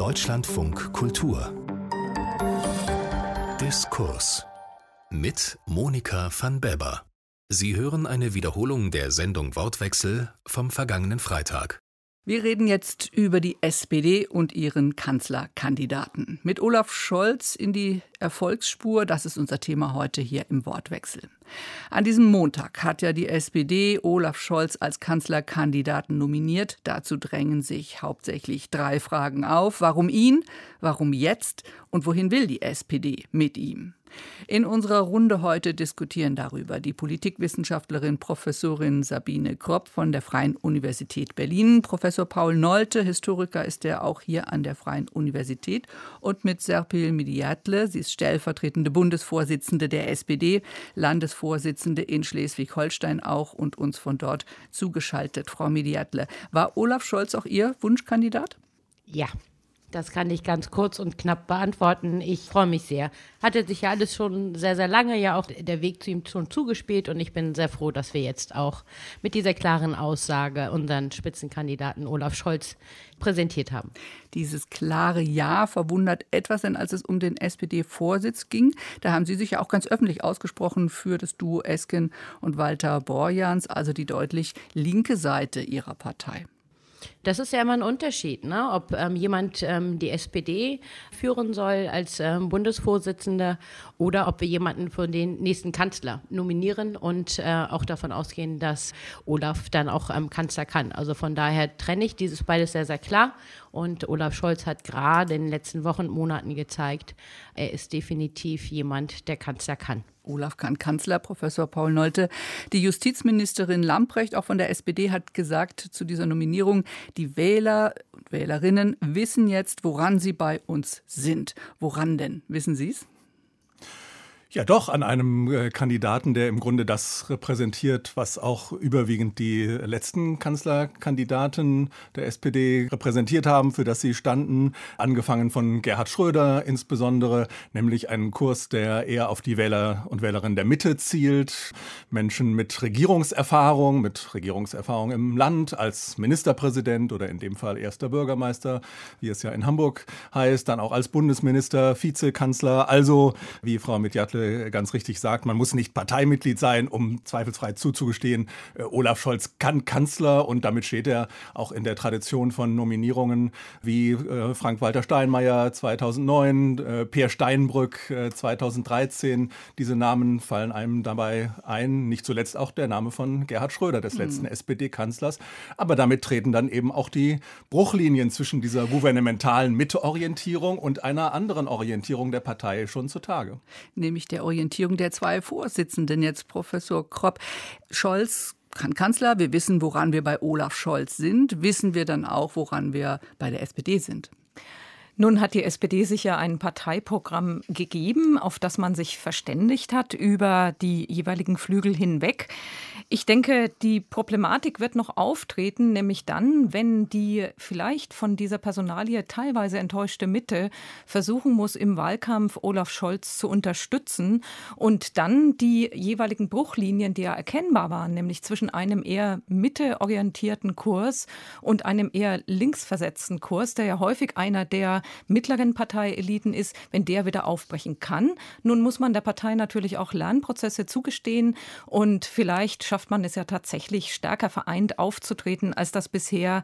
Deutschlandfunk Kultur Diskurs mit Monika van Beber. Sie hören eine Wiederholung der Sendung Wortwechsel vom vergangenen Freitag. Wir reden jetzt über die SPD und ihren Kanzlerkandidaten. Mit Olaf Scholz in die Erfolgsspur, das ist unser Thema heute hier im Wortwechsel. An diesem Montag hat ja die SPD Olaf Scholz als Kanzlerkandidaten nominiert. Dazu drängen sich hauptsächlich drei Fragen auf. Warum ihn? Warum jetzt? Und wohin will die SPD mit ihm? In unserer Runde heute diskutieren darüber die Politikwissenschaftlerin Professorin Sabine Kropp von der Freien Universität Berlin, Professor Paul Nolte, Historiker ist er auch hier an der Freien Universität und mit Serpil Midiatle, sie ist stellvertretende Bundesvorsitzende der SPD, Landesvorsitzende in Schleswig-Holstein auch und uns von dort zugeschaltet. Frau Midiatle, war Olaf Scholz auch Ihr Wunschkandidat? Ja, das kann ich ganz kurz und knapp beantworten. Ich freue mich sehr. Hatte sich ja alles schon sehr, sehr lange ja auch der Weg zu ihm schon zugespielt und ich bin sehr froh, dass wir jetzt auch mit dieser klaren Aussage unseren Spitzenkandidaten Olaf Scholz präsentiert haben. Dieses klare Ja verwundert etwas, denn als es um den SPD-Vorsitz ging, da haben Sie sich ja auch ganz öffentlich ausgesprochen für das Duo Esken und Walter Borjans, also die deutlich linke Seite Ihrer Partei. Das ist ja immer ein Unterschied, ne? ob ähm, jemand ähm, die SPD führen soll als ähm, Bundesvorsitzender oder ob wir jemanden für den nächsten Kanzler nominieren und äh, auch davon ausgehen, dass Olaf dann auch ähm, Kanzler kann. Also von daher trenne ich dieses beides sehr, sehr klar. Und Olaf Scholz hat gerade in den letzten Wochen und Monaten gezeigt, er ist definitiv jemand, der Kanzler kann. Olaf Kahn Kanzler, Professor Paul Nolte. Die Justizministerin Lamprecht, auch von der SPD, hat gesagt zu dieser Nominierung, die Wähler und Wählerinnen wissen jetzt, woran sie bei uns sind. Woran denn? Wissen Sie es? Ja, doch, an einem äh, Kandidaten, der im Grunde das repräsentiert, was auch überwiegend die letzten Kanzlerkandidaten der SPD repräsentiert haben, für das sie standen. Angefangen von Gerhard Schröder insbesondere, nämlich einen Kurs, der eher auf die Wähler und Wählerinnen der Mitte zielt. Menschen mit Regierungserfahrung, mit Regierungserfahrung im Land als Ministerpräsident oder in dem Fall erster Bürgermeister, wie es ja in Hamburg heißt, dann auch als Bundesminister, Vizekanzler, also wie Frau Mitjatle ganz richtig sagt, man muss nicht Parteimitglied sein, um zweifelsfrei zuzugestehen, äh, Olaf Scholz kann Kanzler und damit steht er auch in der Tradition von Nominierungen wie äh, Frank-Walter Steinmeier 2009, äh, Peer Steinbrück 2013. Diese Namen fallen einem dabei ein, nicht zuletzt auch der Name von Gerhard Schröder, des letzten mhm. SPD-Kanzlers. Aber damit treten dann eben auch die Bruchlinien zwischen dieser gouvernementalen Mitteorientierung und einer anderen Orientierung der Partei schon zutage. Nämlich der Orientierung der zwei Vorsitzenden, jetzt Professor Kropp. Scholz kann Kanzler, wir wissen, woran wir bei Olaf Scholz sind, wissen wir dann auch, woran wir bei der SPD sind. Nun hat die SPD sich ja ein Parteiprogramm gegeben, auf das man sich verständigt hat über die jeweiligen Flügel hinweg. Ich denke, die Problematik wird noch auftreten, nämlich dann, wenn die vielleicht von dieser Personalie teilweise enttäuschte Mitte versuchen muss, im Wahlkampf Olaf Scholz zu unterstützen und dann die jeweiligen Bruchlinien, die ja erkennbar waren, nämlich zwischen einem eher mitteorientierten Kurs und einem eher linksversetzten Kurs, der ja häufig einer der mittleren Parteieliten ist, wenn der wieder aufbrechen kann. Nun muss man der Partei natürlich auch Lernprozesse zugestehen und vielleicht schafft man es ja tatsächlich stärker vereint aufzutreten, als das bisher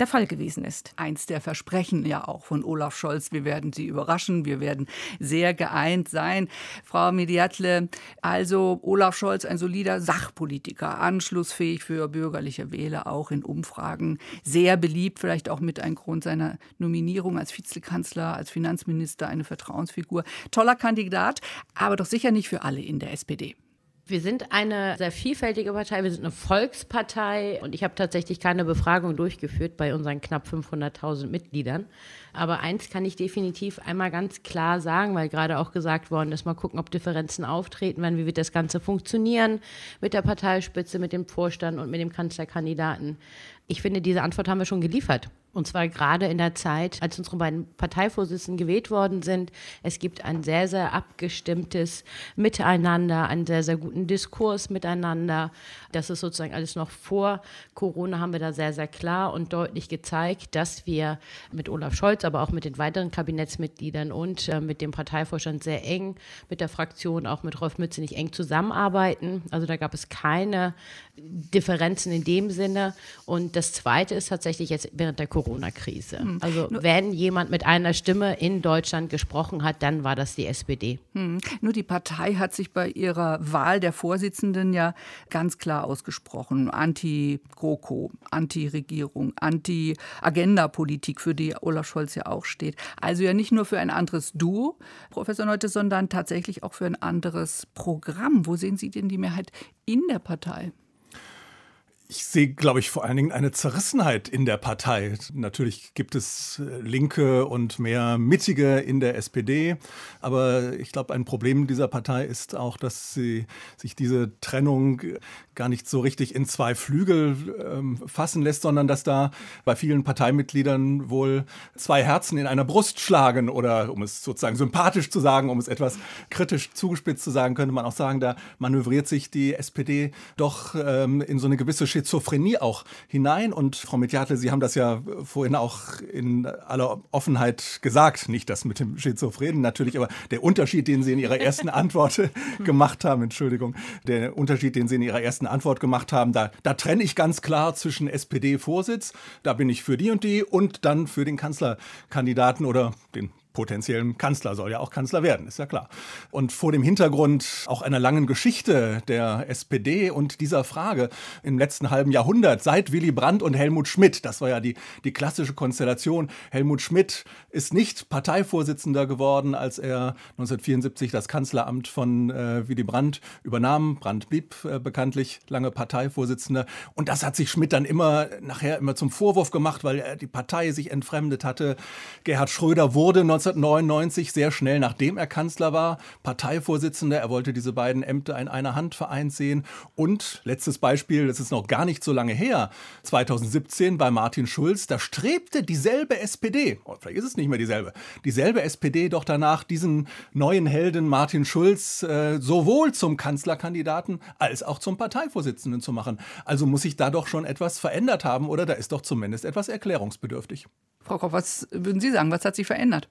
der Fall gewesen ist. Eins der Versprechen ja auch von Olaf Scholz. Wir werden Sie überraschen. Wir werden sehr geeint sein. Frau Mediatle, also Olaf Scholz, ein solider Sachpolitiker, anschlussfähig für bürgerliche Wähler, auch in Umfragen. Sehr beliebt, vielleicht auch mit einem Grund seiner Nominierung als Vizekanzler, als Finanzminister, eine Vertrauensfigur. Toller Kandidat, aber doch sicher nicht für alle in der SPD. Wir sind eine sehr vielfältige Partei, wir sind eine Volkspartei und ich habe tatsächlich keine Befragung durchgeführt bei unseren knapp 500.000 Mitgliedern. Aber eins kann ich definitiv einmal ganz klar sagen, weil gerade auch gesagt worden ist, mal gucken, ob Differenzen auftreten werden, wie wird das Ganze funktionieren mit der Parteispitze, mit dem Vorstand und mit dem Kanzlerkandidaten. Ich finde, diese Antwort haben wir schon geliefert. Und zwar gerade in der Zeit, als unsere beiden Parteivorsitzenden gewählt worden sind. Es gibt ein sehr, sehr abgestimmtes Miteinander, einen sehr, sehr guten Diskurs miteinander. Das ist sozusagen alles noch vor Corona, haben wir da sehr, sehr klar und deutlich gezeigt, dass wir mit Olaf Scholz, aber auch mit den weiteren Kabinettsmitgliedern und äh, mit dem Parteivorstand sehr eng, mit der Fraktion, auch mit Rolf Mützenich eng zusammenarbeiten. Also da gab es keine Differenzen in dem Sinne. Und das Zweite ist tatsächlich jetzt während der Corona-Krise. Hm. Also wenn jemand mit einer Stimme in Deutschland gesprochen hat, dann war das die SPD. Hm. Nur die Partei hat sich bei ihrer Wahl der Vorsitzenden ja ganz klar ausgesprochen. Anti-GroKo, Anti-Regierung, Anti-Agenda-Politik, für die Olaf Scholz ja auch steht. Also ja nicht nur für ein anderes Duo, Professor Neute, sondern tatsächlich auch für ein anderes Programm. Wo sehen Sie denn die Mehrheit in der Partei? Ich sehe, glaube ich, vor allen Dingen eine Zerrissenheit in der Partei. Natürlich gibt es äh, Linke und mehr Mittige in der SPD, aber ich glaube, ein Problem dieser Partei ist auch, dass sie sich diese Trennung gar nicht so richtig in zwei Flügel ähm, fassen lässt, sondern dass da bei vielen Parteimitgliedern wohl zwei Herzen in einer Brust schlagen oder um es sozusagen sympathisch zu sagen, um es etwas kritisch zugespitzt zu sagen, könnte man auch sagen, da manövriert sich die SPD doch ähm, in so eine gewisse Schizophrenie auch hinein. Und Frau Mediatle, Sie haben das ja vorhin auch in aller Offenheit gesagt, nicht das mit dem Schizophrenen natürlich, aber der Unterschied, den Sie in Ihrer ersten Antwort gemacht haben, Entschuldigung, der Unterschied, den Sie in Ihrer ersten Antwort gemacht haben, da, da trenne ich ganz klar zwischen SPD-Vorsitz, da bin ich für die und die und dann für den Kanzlerkandidaten oder den potenziellen Kanzler, soll ja auch Kanzler werden, ist ja klar. Und vor dem Hintergrund auch einer langen Geschichte der SPD und dieser Frage im letzten halben Jahrhundert, seit Willy Brandt und Helmut Schmidt, das war ja die, die klassische Konstellation. Helmut Schmidt ist nicht Parteivorsitzender geworden, als er 1974 das Kanzleramt von äh, Willy Brandt übernahm. Brandt blieb äh, bekanntlich lange Parteivorsitzender. Und das hat sich Schmidt dann immer nachher immer zum Vorwurf gemacht, weil er die Partei sich entfremdet hatte. Gerhard Schröder wurde 1999 sehr schnell, nachdem er Kanzler war, Parteivorsitzender. Er wollte diese beiden Ämter in einer Hand vereint sehen. Und letztes Beispiel, das ist noch gar nicht so lange her, 2017 bei Martin Schulz, da strebte dieselbe SPD, oh, vielleicht ist es nicht mehr dieselbe, dieselbe SPD doch danach, diesen neuen Helden Martin Schulz äh, sowohl zum Kanzlerkandidaten als auch zum Parteivorsitzenden zu machen. Also muss sich da doch schon etwas verändert haben oder da ist doch zumindest etwas erklärungsbedürftig. Frau Koch, was würden Sie sagen? Was hat sich verändert?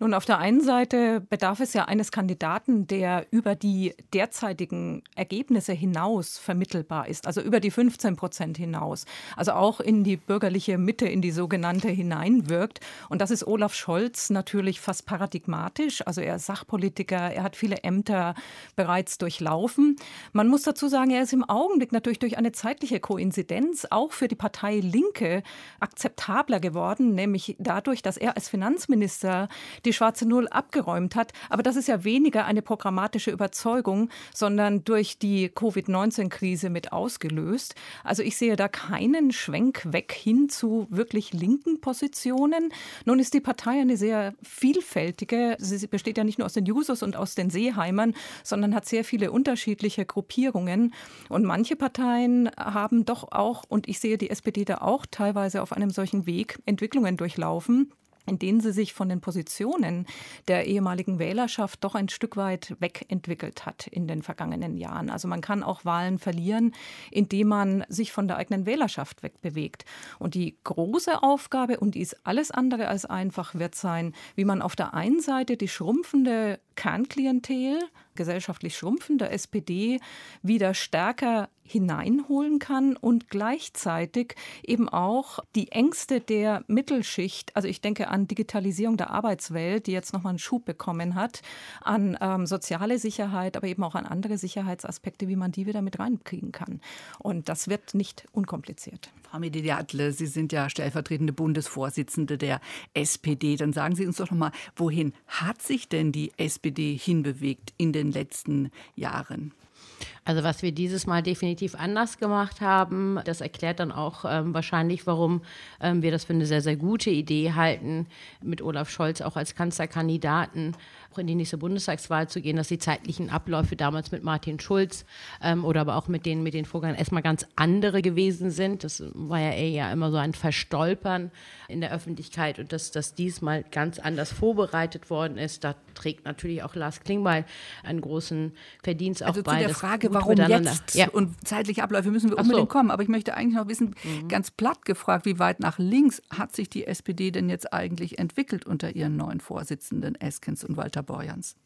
Nun, auf der einen Seite bedarf es ja eines Kandidaten, der über die derzeitigen Ergebnisse hinaus vermittelbar ist, also über die 15 Prozent hinaus, also auch in die bürgerliche Mitte, in die sogenannte hineinwirkt. Und das ist Olaf Scholz natürlich fast paradigmatisch. Also er ist Sachpolitiker, er hat viele Ämter bereits durchlaufen. Man muss dazu sagen, er ist im Augenblick natürlich durch eine zeitliche Koinzidenz auch für die Partei Linke akzeptabler geworden, nämlich dadurch, dass er als Finanzminister die die schwarze Null abgeräumt hat. Aber das ist ja weniger eine programmatische Überzeugung, sondern durch die Covid-19-Krise mit ausgelöst. Also ich sehe da keinen Schwenk weg hin zu wirklich linken Positionen. Nun ist die Partei eine sehr vielfältige. Sie besteht ja nicht nur aus den Jusos und aus den Seeheimern, sondern hat sehr viele unterschiedliche Gruppierungen. Und manche Parteien haben doch auch, und ich sehe die SPD da auch teilweise auf einem solchen Weg, Entwicklungen durchlaufen in denen sie sich von den Positionen der ehemaligen Wählerschaft doch ein Stück weit wegentwickelt hat in den vergangenen Jahren. Also man kann auch Wahlen verlieren, indem man sich von der eigenen Wählerschaft wegbewegt. Und die große Aufgabe, und die ist alles andere als einfach, wird sein, wie man auf der einen Seite die schrumpfende Kernklientel, gesellschaftlich schrumpfende SPD wieder stärker hineinholen kann und gleichzeitig eben auch die Ängste der Mittelschicht, also ich denke an Digitalisierung der Arbeitswelt, die jetzt nochmal einen Schub bekommen hat, an ähm, soziale Sicherheit, aber eben auch an andere Sicherheitsaspekte, wie man die wieder mit reinkriegen kann. Und das wird nicht unkompliziert. Frau Mediatle, Sie sind ja stellvertretende Bundesvorsitzende der SPD. Dann sagen Sie uns doch nochmal, wohin hat sich denn die SPD hinbewegt in den letzten Jahren? Also was wir dieses Mal definitiv anders gemacht haben, das erklärt dann auch ähm, wahrscheinlich, warum ähm, wir das für eine sehr, sehr gute Idee halten, mit Olaf Scholz auch als Kanzlerkandidaten auch in die nächste Bundestagswahl zu gehen, dass die zeitlichen Abläufe damals mit Martin Schulz ähm, oder aber auch mit den, mit den Vorgängern erstmal ganz andere gewesen sind. Das war ja eher immer so ein Verstolpern in der Öffentlichkeit und dass das diesmal ganz anders vorbereitet worden ist. Da trägt natürlich auch Lars Klingbeil einen großen Verdienst also auch bei. Zu der Frage, warum jetzt ja. und zeitliche Abläufe müssen wir unbedingt so. kommen. Aber ich möchte eigentlich noch wissen, mhm. ganz platt gefragt, wie weit nach links hat sich die SPD denn jetzt eigentlich entwickelt unter ihren neuen Vorsitzenden Eskens und Walter Borjans?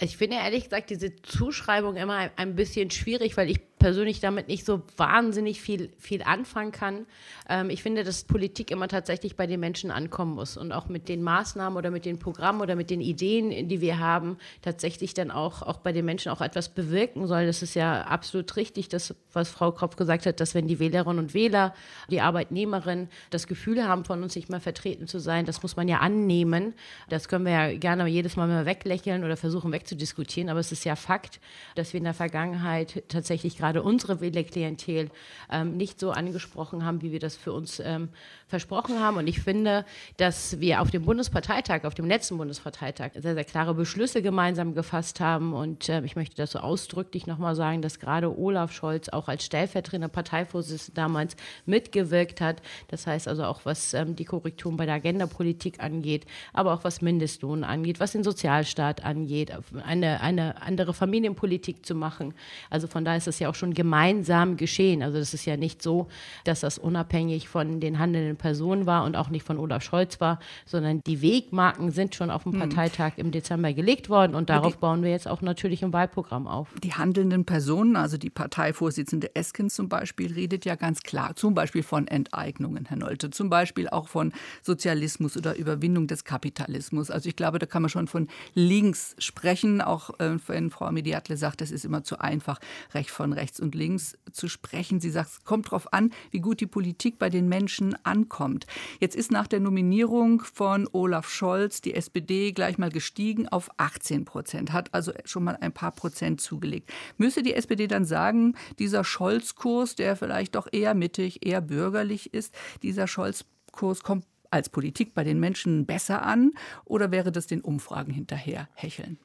Ich finde ehrlich gesagt diese Zuschreibung immer ein bisschen schwierig, weil ich persönlich damit nicht so wahnsinnig viel, viel anfangen kann. Ähm, ich finde, dass Politik immer tatsächlich bei den Menschen ankommen muss und auch mit den Maßnahmen oder mit den Programmen oder mit den Ideen, die wir haben, tatsächlich dann auch, auch bei den Menschen auch etwas bewirken soll. Das ist ja absolut richtig, das, was Frau Kropf gesagt hat, dass wenn die Wählerinnen und Wähler, die Arbeitnehmerinnen das Gefühl haben, von uns nicht mehr vertreten zu sein, das muss man ja annehmen. Das können wir ja gerne jedes Mal mal weglächeln oder versuchen wegzudiskutieren, aber es ist ja Fakt, dass wir in der Vergangenheit tatsächlich gerade gerade unsere Wählerklientel ähm, nicht so angesprochen haben, wie wir das für uns ähm, versprochen haben. Und ich finde, dass wir auf dem Bundesparteitag, auf dem letzten Bundesparteitag, sehr, sehr klare Beschlüsse gemeinsam gefasst haben. Und äh, ich möchte das so ausdrücklich nochmal sagen, dass gerade Olaf Scholz auch als stellvertretender Parteivorsitzender damals mitgewirkt hat. Das heißt also auch, was ähm, die Korrekturen bei der Agendapolitik angeht, aber auch was Mindestlohn angeht, was den Sozialstaat angeht, eine, eine andere Familienpolitik zu machen. Also von daher ist das ja auch schon gemeinsam geschehen. Also das ist ja nicht so, dass das unabhängig von den handelnden Personen war und auch nicht von Olaf Scholz war, sondern die Wegmarken sind schon auf dem hm. Parteitag im Dezember gelegt worden und darauf die, bauen wir jetzt auch natürlich im Wahlprogramm auf. Die handelnden Personen, also die Parteivorsitzende Esken zum Beispiel, redet ja ganz klar, zum Beispiel von Enteignungen, Herr Nolte, zum Beispiel auch von Sozialismus oder Überwindung des Kapitalismus. Also ich glaube, da kann man schon von links sprechen, auch äh, wenn Frau Mediatle sagt, es ist immer zu einfach, Recht von Recht rechts und links zu sprechen. Sie sagt, es kommt darauf an, wie gut die Politik bei den Menschen ankommt. Jetzt ist nach der Nominierung von Olaf Scholz die SPD gleich mal gestiegen auf 18 Prozent, hat also schon mal ein paar Prozent zugelegt. Müsse die SPD dann sagen, dieser Scholz-Kurs, der vielleicht doch eher mittig, eher bürgerlich ist, dieser Scholz-Kurs kommt als Politik bei den Menschen besser an oder wäre das den Umfragen hinterher hecheln?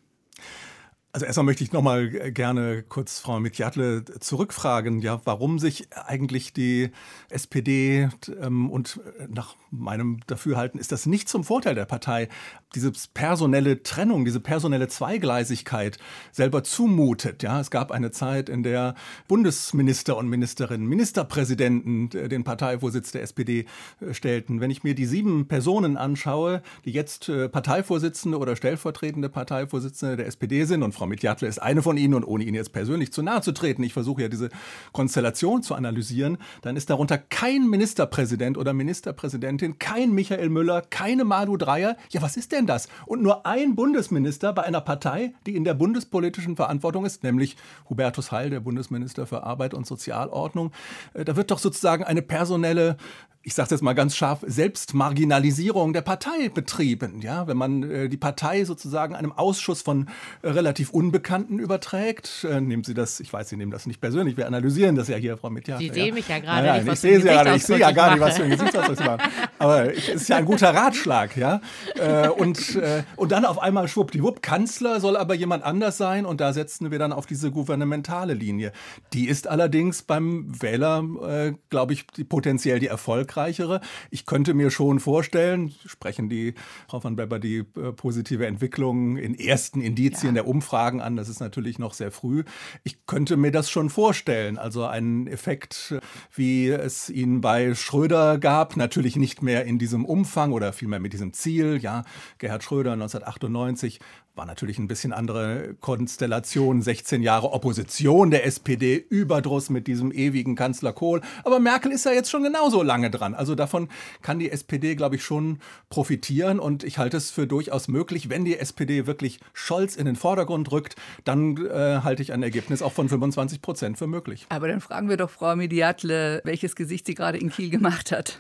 Also erstmal möchte ich noch mal gerne kurz Frau Mitjatle zurückfragen, ja, warum sich eigentlich die SPD ähm, und nach meinem Dafürhalten ist das nicht zum Vorteil der Partei, diese personelle Trennung, diese personelle Zweigleisigkeit selber zumutet. Ja, es gab eine Zeit, in der Bundesminister und Ministerinnen, Ministerpräsidenten den Parteivorsitz der SPD äh, stellten. Wenn ich mir die sieben Personen anschaue, die jetzt äh, Parteivorsitzende oder stellvertretende Parteivorsitzende der SPD sind und Frau Mitjatle ist eine von ihnen und ohne Ihnen jetzt persönlich zu nahe zu treten, ich versuche ja diese Konstellation zu analysieren, dann ist darunter kein Ministerpräsident oder Ministerpräsidentin, kein Michael Müller, keine Madu Dreier. Ja, was ist denn das? Und nur ein Bundesminister bei einer Partei, die in der bundespolitischen Verantwortung ist, nämlich Hubertus Heil, der Bundesminister für Arbeit und Sozialordnung. Äh, da wird doch sozusagen eine personelle ich sage jetzt mal ganz scharf, Selbstmarginalisierung der Partei betrieben. Ja, wenn man äh, die Partei sozusagen einem Ausschuss von äh, relativ Unbekannten überträgt, äh, nehmen Sie das, ich weiß, Sie nehmen das nicht persönlich, wir analysieren das ja hier, Frau Mitja. Sie ja. sehen mich ja gerade ja, nicht, ich sehe Sie ja gerade, ich sehe ja gar nicht, was für ein Gesichtsausdruck Sie machen. Aber es ist ja ein guter Ratschlag, ja. Äh, und, äh, und dann auf einmal schwuppdiwupp, Kanzler soll aber jemand anders sein und da setzen wir dann auf diese gouvernementale Linie. Die ist allerdings beim Wähler, äh, glaube ich, die, potenziell die Erfolg erfolgreichere. Ich könnte mir schon vorstellen, sprechen die Frau van Beber die äh, positive Entwicklung in ersten Indizien ja. der Umfragen an. Das ist natürlich noch sehr früh. Ich könnte mir das schon vorstellen. Also einen Effekt, wie es ihn bei Schröder gab, natürlich nicht mehr in diesem Umfang oder vielmehr mit diesem Ziel. Ja, Gerhard Schröder 1998 war natürlich ein bisschen andere Konstellation. 16 Jahre Opposition der SPD, Überdruss mit diesem ewigen Kanzler Kohl. Aber Merkel ist ja jetzt schon genauso lange dran. Also davon kann die SPD, glaube ich, schon profitieren. Und ich halte es für durchaus möglich, wenn die SPD wirklich Scholz in den Vordergrund rückt, dann äh, halte ich ein Ergebnis auch von 25 Prozent für möglich. Aber dann fragen wir doch Frau Mediatle, welches Gesicht sie gerade in Kiel gemacht hat.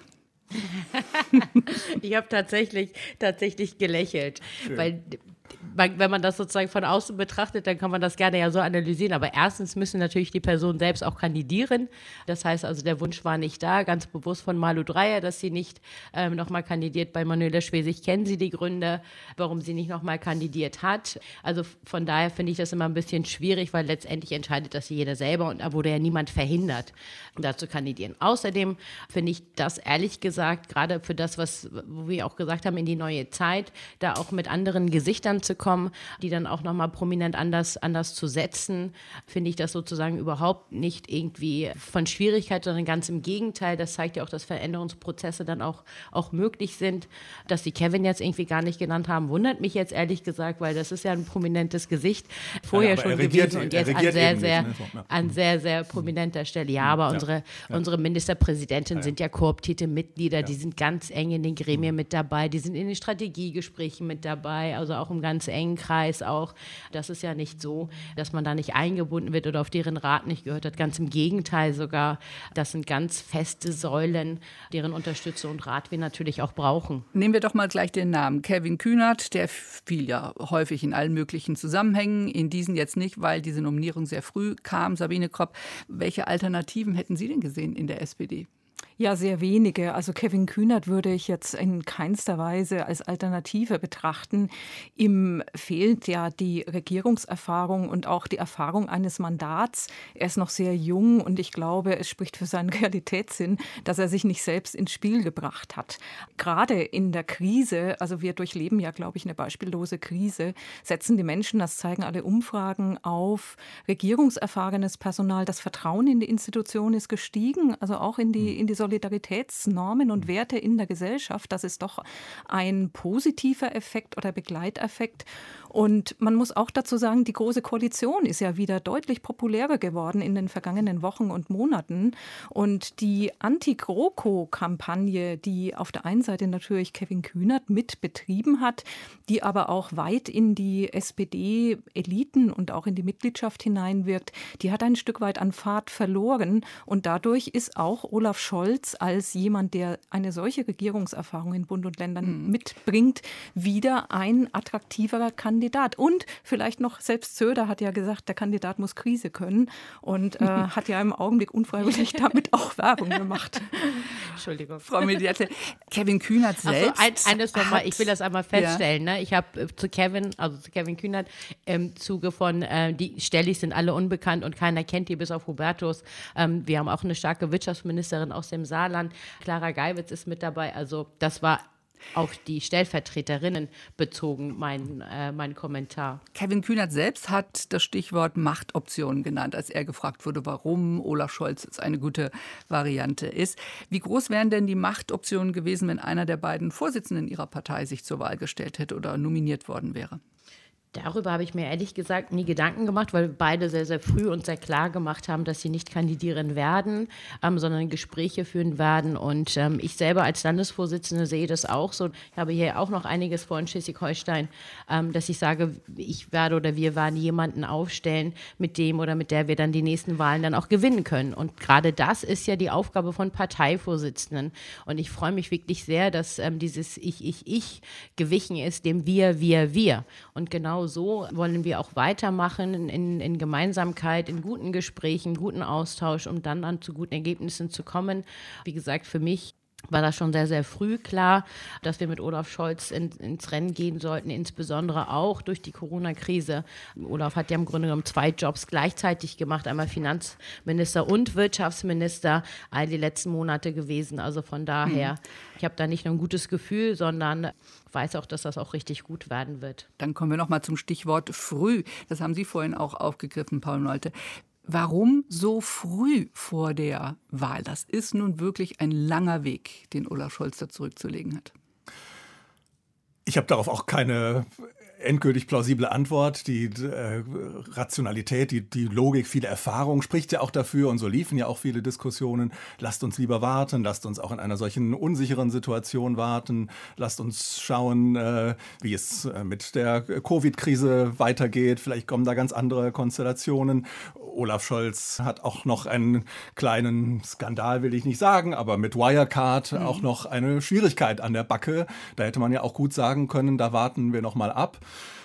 ich habe tatsächlich, tatsächlich gelächelt, Schön. weil wenn man das sozusagen von außen betrachtet, dann kann man das gerne ja so analysieren. Aber erstens müssen natürlich die Personen selbst auch kandidieren. Das heißt also, der Wunsch war nicht da, ganz bewusst von Malu Dreyer, dass sie nicht ähm, nochmal kandidiert. Bei Manuela Schwesig kennen Sie die Gründe, warum sie nicht nochmal kandidiert hat. Also von daher finde ich das immer ein bisschen schwierig, weil letztendlich entscheidet das jeder selber und da wurde ja niemand verhindert, da zu kandidieren. Außerdem finde ich das ehrlich gesagt, gerade für das, was wo wir auch gesagt haben, in die neue Zeit, da auch mit anderen Gesichtern zu kommen, die dann auch nochmal prominent anders, anders zu setzen, finde ich das sozusagen überhaupt nicht irgendwie von Schwierigkeit, sondern ganz im Gegenteil. Das zeigt ja auch, dass Veränderungsprozesse dann auch, auch möglich sind. Dass Sie Kevin jetzt irgendwie gar nicht genannt haben, wundert mich jetzt ehrlich gesagt, weil das ist ja ein prominentes Gesicht vorher ja, schon regiert, gewesen und jetzt an sehr, sehr, nicht, ne? an sehr, sehr prominenter Stelle. Ja, aber ja, unsere, unsere Ministerpräsidentin sind ja kooptierte Mitglieder, die sind ganz eng in den Gremien mit dabei, die sind in den Strategiegesprächen mit dabei, also auch im ganz engen Kreis auch. Das ist ja nicht so, dass man da nicht eingebunden wird oder auf deren Rat nicht gehört hat. Ganz im Gegenteil sogar. Das sind ganz feste Säulen, deren Unterstützung und Rat wir natürlich auch brauchen. Nehmen wir doch mal gleich den Namen Kevin Kühnert, der fiel ja häufig in allen möglichen Zusammenhängen, in diesen jetzt nicht, weil diese Nominierung sehr früh kam. Sabine Kropp, welche Alternativen hätten Sie denn gesehen in der SPD? Ja, sehr wenige. Also Kevin Kühnert würde ich jetzt in keinster Weise als Alternative betrachten. Ihm fehlt ja die Regierungserfahrung und auch die Erfahrung eines Mandats. Er ist noch sehr jung und ich glaube, es spricht für seinen Realitätssinn, dass er sich nicht selbst ins Spiel gebracht hat. Gerade in der Krise, also wir durchleben ja, glaube ich, eine beispiellose Krise, setzen die Menschen, das zeigen alle Umfragen, auf regierungserfahrenes Personal. Das Vertrauen in die Institution ist gestiegen, also auch in die, in die Solidaritätsnormen und Werte in der Gesellschaft. Das ist doch ein positiver Effekt oder Begleiteffekt. Und man muss auch dazu sagen, die Große Koalition ist ja wieder deutlich populärer geworden in den vergangenen Wochen und Monaten. Und die Anti-GroKo-Kampagne, die auf der einen Seite natürlich Kevin Kühnert mit betrieben hat, die aber auch weit in die SPD-Eliten und auch in die Mitgliedschaft hineinwirkt, die hat ein Stück weit an Fahrt verloren. Und dadurch ist auch Olaf Scholz als jemand, der eine solche Regierungserfahrung in Bund und Ländern mhm. mitbringt, wieder ein attraktiverer Kandidat Kandidat. Und vielleicht noch, selbst Söder hat ja gesagt, der Kandidat muss Krise können und äh, hat ja im Augenblick unfreiwillig damit auch Werbung gemacht. Entschuldigung. Frau Mediate. Kevin Kühnert selbst. Also ein, eines nochmal, ich will das einmal feststellen. Ja. Ne? Ich habe äh, zu Kevin, also zu Kevin Kühnert, im Zuge von, äh, die Stellis sind alle unbekannt und keiner kennt die bis auf Hubertus. Ähm, wir haben auch eine starke Wirtschaftsministerin aus dem Saarland. Clara Geiwitz ist mit dabei. Also das war auf die Stellvertreterinnen bezogen, mein, äh, mein Kommentar. Kevin Kühnert selbst hat das Stichwort Machtoptionen genannt, als er gefragt wurde, warum Olaf Scholz jetzt eine gute Variante ist. Wie groß wären denn die Machtoptionen gewesen, wenn einer der beiden Vorsitzenden ihrer Partei sich zur Wahl gestellt hätte oder nominiert worden wäre? Darüber habe ich mir ehrlich gesagt nie Gedanken gemacht, weil beide sehr, sehr früh und sehr klar gemacht haben, dass sie nicht kandidieren werden, ähm, sondern Gespräche führen werden. Und ähm, ich selber als Landesvorsitzende sehe das auch so. Ich habe hier auch noch einiges vor in Schleswig-Holstein, ähm, dass ich sage, ich werde oder wir werden jemanden aufstellen, mit dem oder mit der wir dann die nächsten Wahlen dann auch gewinnen können. Und gerade das ist ja die Aufgabe von Parteivorsitzenden. Und ich freue mich wirklich sehr, dass ähm, dieses Ich, Ich, Ich gewichen ist, dem Wir, Wir, Wir. Und genau genau so wollen wir auch weitermachen in, in Gemeinsamkeit, in guten Gesprächen, guten Austausch, um dann, dann zu guten Ergebnissen zu kommen. Wie gesagt, für mich war das schon sehr, sehr früh klar, dass wir mit Olaf Scholz in, ins Rennen gehen sollten, insbesondere auch durch die Corona-Krise. Olaf hat ja im Grunde genommen zwei Jobs gleichzeitig gemacht, einmal Finanzminister und Wirtschaftsminister, all die letzten Monate gewesen. Also von daher, mhm. ich habe da nicht nur ein gutes Gefühl, sondern weiß auch, dass das auch richtig gut werden wird. Dann kommen wir noch mal zum Stichwort früh. Das haben Sie vorhin auch aufgegriffen, Paul Nolte. Warum so früh vor der Wahl? Das ist nun wirklich ein langer Weg, den Olaf Scholz da zurückzulegen hat. Ich habe darauf auch keine endgültig plausible Antwort. Die äh, Rationalität, die, die Logik, viele Erfahrung spricht ja auch dafür und so liefen ja auch viele Diskussionen. Lasst uns lieber warten, lasst uns auch in einer solchen unsicheren Situation warten, lasst uns schauen, äh, wie es äh, mit der Covid-Krise weitergeht. Vielleicht kommen da ganz andere Konstellationen. Olaf Scholz hat auch noch einen kleinen Skandal, will ich nicht sagen, aber mit Wirecard mhm. auch noch eine Schwierigkeit an der Backe. Da hätte man ja auch gut sagen können, da warten wir noch mal ab.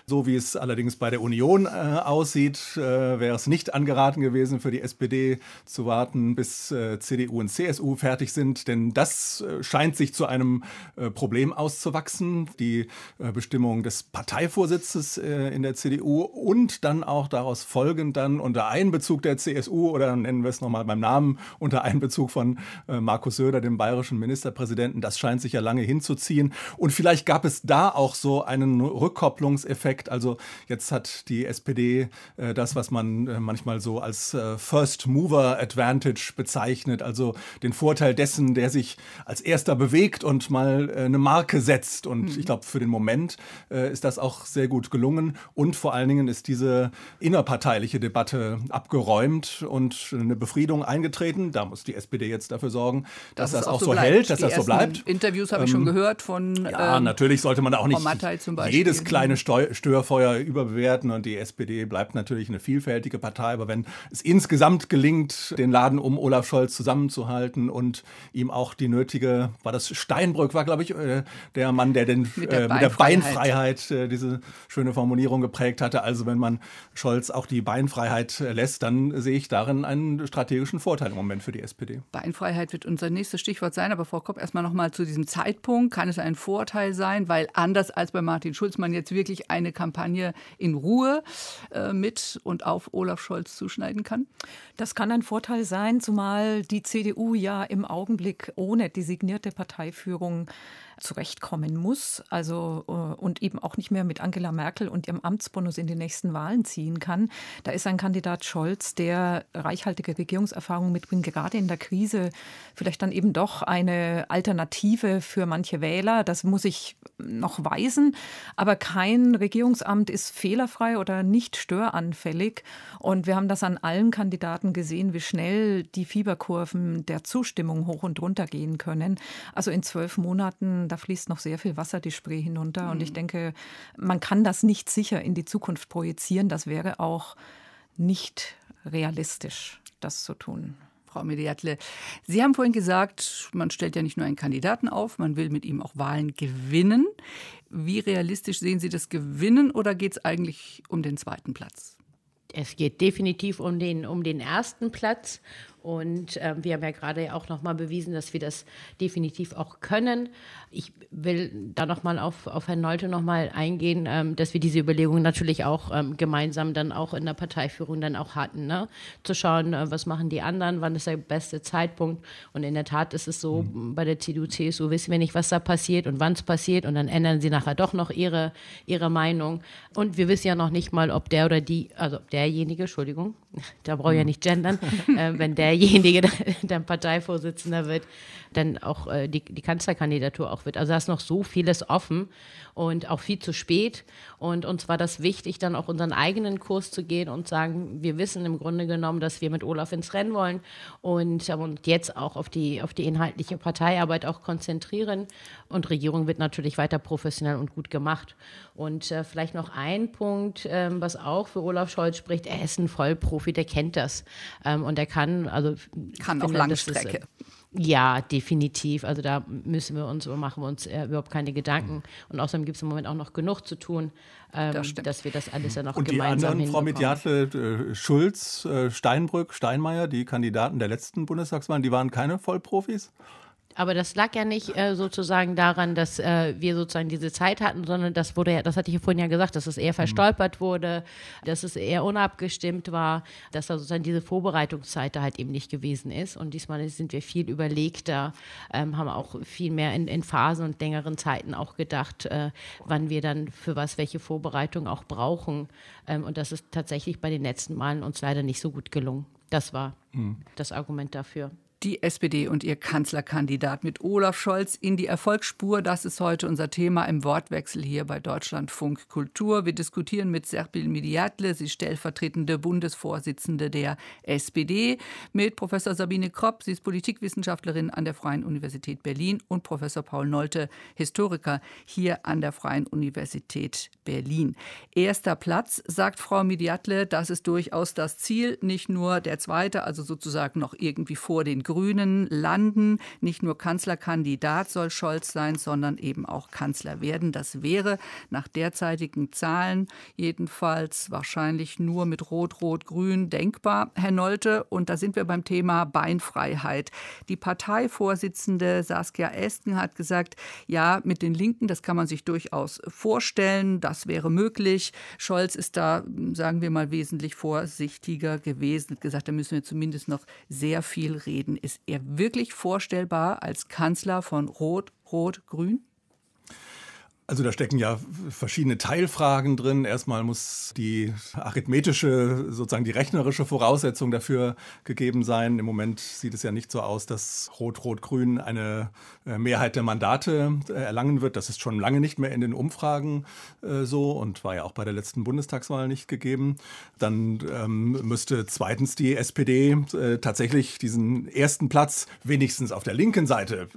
So wie es allerdings bei der Union äh, aussieht, äh, wäre es nicht angeraten gewesen, für die SPD zu warten, bis äh, CDU und CSU fertig sind, denn das äh, scheint sich zu einem äh, Problem auszuwachsen. Die äh, Bestimmung des Parteivorsitzes in der CDU und dann auch daraus folgend dann unter Einbezug der CSU oder nennen wir es nochmal beim Namen, unter Einbezug von Markus Söder, dem bayerischen Ministerpräsidenten, das scheint sich ja lange hinzuziehen. Und vielleicht gab es da auch so einen Rückkopplungseffekt Effekt. Also jetzt hat die SPD äh, das, was man äh, manchmal so als äh, First Mover Advantage bezeichnet, also den Vorteil dessen, der sich als erster bewegt und mal äh, eine Marke setzt. Und mhm. ich glaube, für den Moment äh, ist das auch sehr gut gelungen. Und vor allen Dingen ist diese innerparteiliche Debatte abgeräumt und eine Befriedung eingetreten. Da muss die SPD jetzt dafür sorgen, dass das, das auch so, bleibt. hält, dass die das so bleibt. Interviews habe ich ähm, schon gehört von. Ja, ähm, natürlich sollte man auch nicht jedes kleine Steu Störfeuer überbewerten und die SPD bleibt natürlich eine vielfältige Partei. Aber wenn es insgesamt gelingt, den Laden um Olaf Scholz zusammenzuhalten und ihm auch die nötige, war das Steinbrück, war glaube ich äh, der Mann, der den mit der, äh, mit der Beinfreiheit äh, diese schöne Formulierung geprägt hatte. Also wenn man Scholz auch die Beinfreiheit äh, lässt, dann sehe ich darin einen strategischen Vorteil im Moment für die SPD. Beinfreiheit wird unser nächstes Stichwort sein, aber Frau Kopp, erstmal noch mal zu diesem Zeitpunkt. Kann es ein Vorteil sein, weil anders als bei Martin Schulz man jetzt wirklich eine Kampagne in Ruhe äh, mit und auf Olaf Scholz zuschneiden kann? Das kann ein Vorteil sein, zumal die CDU ja im Augenblick ohne designierte Parteiführung zurechtkommen muss, also äh, und eben auch nicht mehr mit Angela Merkel und ihrem Amtsbonus in die nächsten Wahlen ziehen kann. Da ist ein Kandidat Scholz, der reichhaltige Regierungserfahrung mitbringt, gerade in der Krise vielleicht dann eben doch eine Alternative für manche Wähler. Das muss ich noch weisen, aber kein Regierungsamt ist fehlerfrei oder nicht störanfällig. Und wir haben das an allen Kandidaten gesehen, wie schnell die Fieberkurven der Zustimmung hoch und runter gehen können. Also in zwölf Monaten da fließt noch sehr viel Wasser die Spree hinunter. Mhm. Und ich mhm. denke, man kann das nicht sicher in die Zukunft projizieren. Das wäre auch nicht realistisch, das zu tun. Frau Mediatle, Sie haben vorhin gesagt, man stellt ja nicht nur einen Kandidaten auf, man will mit ihm auch Wahlen gewinnen. Wie realistisch sehen Sie das Gewinnen oder geht es eigentlich um den zweiten Platz? Es geht definitiv um den, um den ersten Platz. Und äh, wir haben ja gerade auch nochmal bewiesen, dass wir das definitiv auch können. Ich will da nochmal auf, auf Herrn Nolte nochmal eingehen, ähm, dass wir diese Überlegungen natürlich auch ähm, gemeinsam dann auch in der Parteiführung dann auch hatten. Ne? Zu schauen, äh, was machen die anderen, wann ist der beste Zeitpunkt. Und in der Tat ist es so, mhm. bei der CDU, CSU wissen wir nicht, was da passiert und wann es passiert. Und dann ändern sie nachher doch noch ihre, ihre Meinung. Und wir wissen ja noch nicht mal, ob der oder die, also derjenige, Entschuldigung, da brauche ich ja nicht gendern, äh, wenn derjenige der Parteivorsitzender wird, dann auch äh, die, die Kanzlerkandidatur auch wird. Also da ist noch so vieles offen und auch viel zu spät. Und uns war das wichtig, dann auch unseren eigenen Kurs zu gehen und sagen, wir wissen im Grunde genommen, dass wir mit Olaf ins Rennen wollen und, ähm, und jetzt auch auf die, auf die inhaltliche Parteiarbeit auch konzentrieren. Und Regierung wird natürlich weiter professionell und gut gemacht. Und äh, vielleicht noch ein Punkt, ähm, was auch für Olaf Scholz spricht, er ist ein Vollprofi, der kennt das. Ähm, und er kann, also kann auch Langstrecke. Ja, definitiv. Also da müssen wir uns, machen wir uns äh, überhaupt keine Gedanken. Und außerdem gibt es im Moment auch noch genug zu tun, ähm, das dass wir das alles ja noch Und gemeinsam Und die anderen, Frau Mediatle, äh, Schulz, äh, Steinbrück, Steinmeier, die Kandidaten der letzten Bundestagswahlen, die waren keine Vollprofis? Aber das lag ja nicht äh, sozusagen daran, dass äh, wir sozusagen diese Zeit hatten, sondern das wurde ja, das hatte ich ja vorhin ja gesagt, dass es eher verstolpert wurde, dass es eher unabgestimmt war, dass da sozusagen diese Vorbereitungszeit da halt eben nicht gewesen ist. Und diesmal sind wir viel überlegter, ähm, haben auch viel mehr in, in, Phasen und längeren Zeiten auch gedacht, äh, wann wir dann für was welche Vorbereitung auch brauchen. Ähm, und das ist tatsächlich bei den letzten Malen uns leider nicht so gut gelungen. Das war mhm. das Argument dafür die SPD und ihr Kanzlerkandidat mit Olaf Scholz in die Erfolgsspur. Das ist heute unser Thema im Wortwechsel hier bei Deutschlandfunk Kultur. Wir diskutieren mit Serpil Midiatle, sie stellvertretende Bundesvorsitzende der SPD, mit Professor Sabine Kropp, sie ist Politikwissenschaftlerin an der Freien Universität Berlin und Professor Paul Nolte, Historiker hier an der Freien Universität Berlin. Erster Platz, sagt Frau Midiatle, das ist durchaus das Ziel, nicht nur der zweite, also sozusagen noch irgendwie vor den Grünen landen. Nicht nur Kanzlerkandidat soll Scholz sein, sondern eben auch Kanzler werden. Das wäre nach derzeitigen Zahlen jedenfalls wahrscheinlich nur mit Rot-Rot-Grün denkbar, Herr Nolte. Und da sind wir beim Thema Beinfreiheit. Die Parteivorsitzende Saskia Esken hat gesagt, ja, mit den Linken, das kann man sich durchaus vorstellen, das wäre möglich. Scholz ist da, sagen wir mal, wesentlich vorsichtiger gewesen, hat gesagt, da müssen wir zumindest noch sehr viel reden. Ist er wirklich vorstellbar als Kanzler von Rot, Rot, Grün? Also da stecken ja verschiedene Teilfragen drin. Erstmal muss die arithmetische, sozusagen die rechnerische Voraussetzung dafür gegeben sein. Im Moment sieht es ja nicht so aus, dass Rot-Rot-Grün eine äh, Mehrheit der Mandate äh, erlangen wird. Das ist schon lange nicht mehr in den Umfragen äh, so und war ja auch bei der letzten Bundestagswahl nicht gegeben. Dann ähm, müsste zweitens die SPD tatsächlich diesen ersten Platz wenigstens auf der linken Seite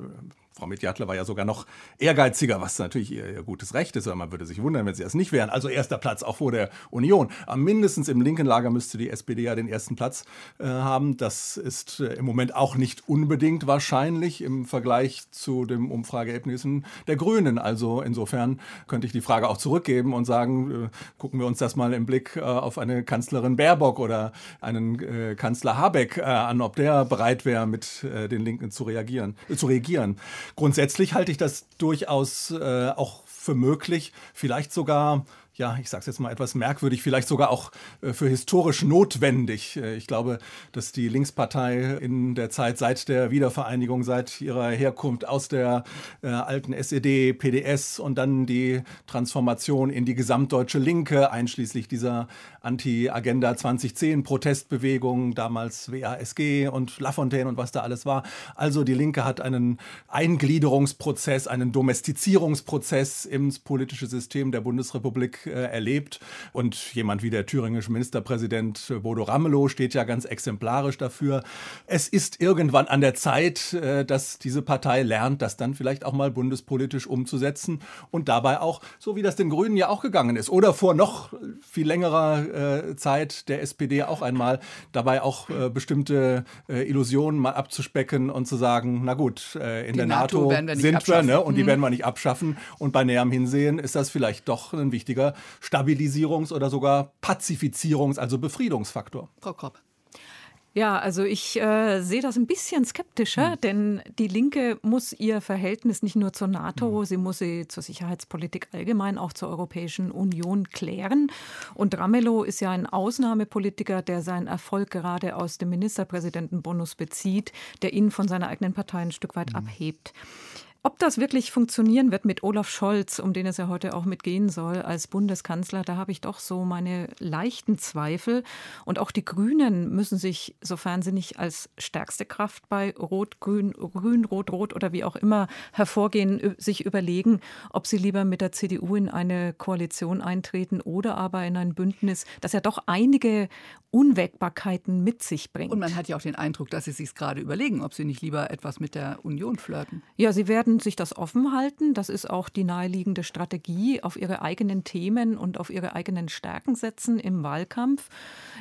Frau Mediatler war ja sogar noch ehrgeiziger, was natürlich ihr, ihr, gutes Recht ist, aber man würde sich wundern, wenn sie das nicht wären. Also erster Platz auch vor der Union. Aber mindestens im linken Lager müsste die SPD ja den ersten Platz äh, haben. Das ist äh, im Moment auch nicht unbedingt wahrscheinlich im Vergleich zu den Umfrageergebnissen der Grünen. Also insofern könnte ich die Frage auch zurückgeben und sagen, äh, gucken wir uns das mal im Blick äh, auf eine Kanzlerin Baerbock oder einen äh, Kanzler Habeck äh, an, ob der bereit wäre, mit den Linken zu reagieren, zu regieren. Grundsätzlich halte ich das durchaus äh, auch für möglich, vielleicht sogar ja, ich sage es jetzt mal etwas merkwürdig, vielleicht sogar auch äh, für historisch notwendig. Äh, ich glaube, dass die Linkspartei in der Zeit seit der Wiedervereinigung, seit ihrer Herkunft aus der äh, alten SED, PDS und dann die Transformation in die gesamtdeutsche Linke, einschließlich dieser Anti-Agenda 2010 Protestbewegung, damals WASG und Lafontaine und was da alles war. Also die Linke hat einen Eingliederungsprozess, einen Domestizierungsprozess ins politische System der Bundesrepublik äh, erlebt. Und jemand wie der thüringische Ministerpräsident Bodo Ramelow steht ja ganz exemplarisch dafür. Es ist irgendwann an der Zeit, äh, dass diese Partei lernt, das dann vielleicht auch mal bundespolitisch umzusetzen und dabei auch, so wie das den Grünen ja auch gegangen ist, oder vor noch viel längerer Zeit der SPD auch einmal, dabei auch äh, bestimmte äh, Illusionen mal abzuspecken und zu sagen, na gut, äh, in die der NATO, NATO wir sind abschaffen. wir ne, und die mhm. werden wir nicht abschaffen. Und bei näherem Hinsehen ist das vielleicht doch ein wichtiger Stabilisierungs- oder sogar Pazifizierungs-, also Befriedungsfaktor. Frau Kropp. Ja, also ich äh, sehe das ein bisschen skeptischer, mhm. denn die Linke muss ihr Verhältnis nicht nur zur NATO, mhm. sie muss sie zur Sicherheitspolitik allgemein, auch zur Europäischen Union klären. Und Ramelow ist ja ein Ausnahmepolitiker, der seinen Erfolg gerade aus dem Ministerpräsidentenbonus bezieht, der ihn von seiner eigenen Partei ein Stück weit mhm. abhebt. Ob das wirklich funktionieren wird mit Olaf Scholz, um den es ja heute auch mitgehen soll, als Bundeskanzler, da habe ich doch so meine leichten Zweifel. Und auch die Grünen müssen sich, sofern sie nicht als stärkste Kraft bei Rot, Grün, Grün, Rot, Rot oder wie auch immer hervorgehen, sich überlegen, ob sie lieber mit der CDU in eine Koalition eintreten oder aber in ein Bündnis, das ja doch einige Unwägbarkeiten mit sich bringt. Und man hat ja auch den Eindruck, dass sie sich gerade überlegen, ob sie nicht lieber etwas mit der Union flirten. Ja, sie werden sich das offen halten. Das ist auch die naheliegende Strategie, auf ihre eigenen Themen und auf ihre eigenen Stärken setzen im Wahlkampf.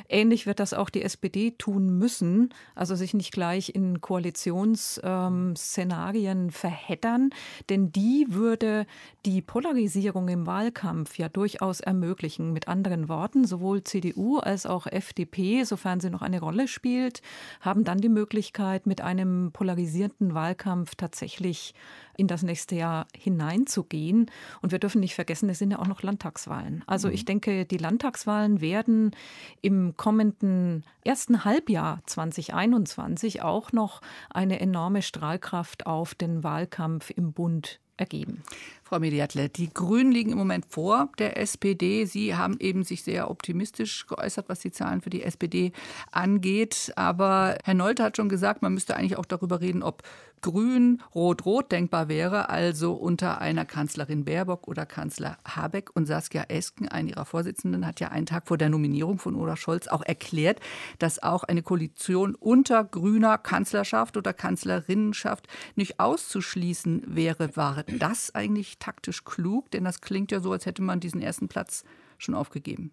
Ähnlich wird das auch die SPD tun müssen, also sich nicht gleich in Koalitionsszenarien verheddern, denn die würde die Polarisierung im Wahlkampf ja durchaus ermöglichen. Mit anderen Worten, sowohl CDU als auch FDP, sofern sie noch eine Rolle spielt, haben dann die Möglichkeit, mit einem polarisierten Wahlkampf tatsächlich in das nächste Jahr hineinzugehen. Und wir dürfen nicht vergessen, es sind ja auch noch Landtagswahlen. Also mhm. ich denke, die Landtagswahlen werden im kommenden ersten Halbjahr 2021 auch noch eine enorme Strahlkraft auf den Wahlkampf im Bund ergeben. Frau Mediatle, die Grünen liegen im Moment vor der SPD. Sie haben eben sich sehr optimistisch geäußert, was die Zahlen für die SPD angeht. Aber Herr Nolte hat schon gesagt, man müsste eigentlich auch darüber reden, ob Grün, Rot-Rot denkbar wäre, also unter einer Kanzlerin Baerbock oder Kanzler Habeck. Und Saskia Esken, eine ihrer Vorsitzenden, hat ja einen Tag vor der Nominierung von Olaf Scholz auch erklärt, dass auch eine Koalition unter grüner Kanzlerschaft oder Kanzlerinnenschaft nicht auszuschließen wäre. War das eigentlich taktisch klug? Denn das klingt ja so, als hätte man diesen ersten Platz schon aufgegeben.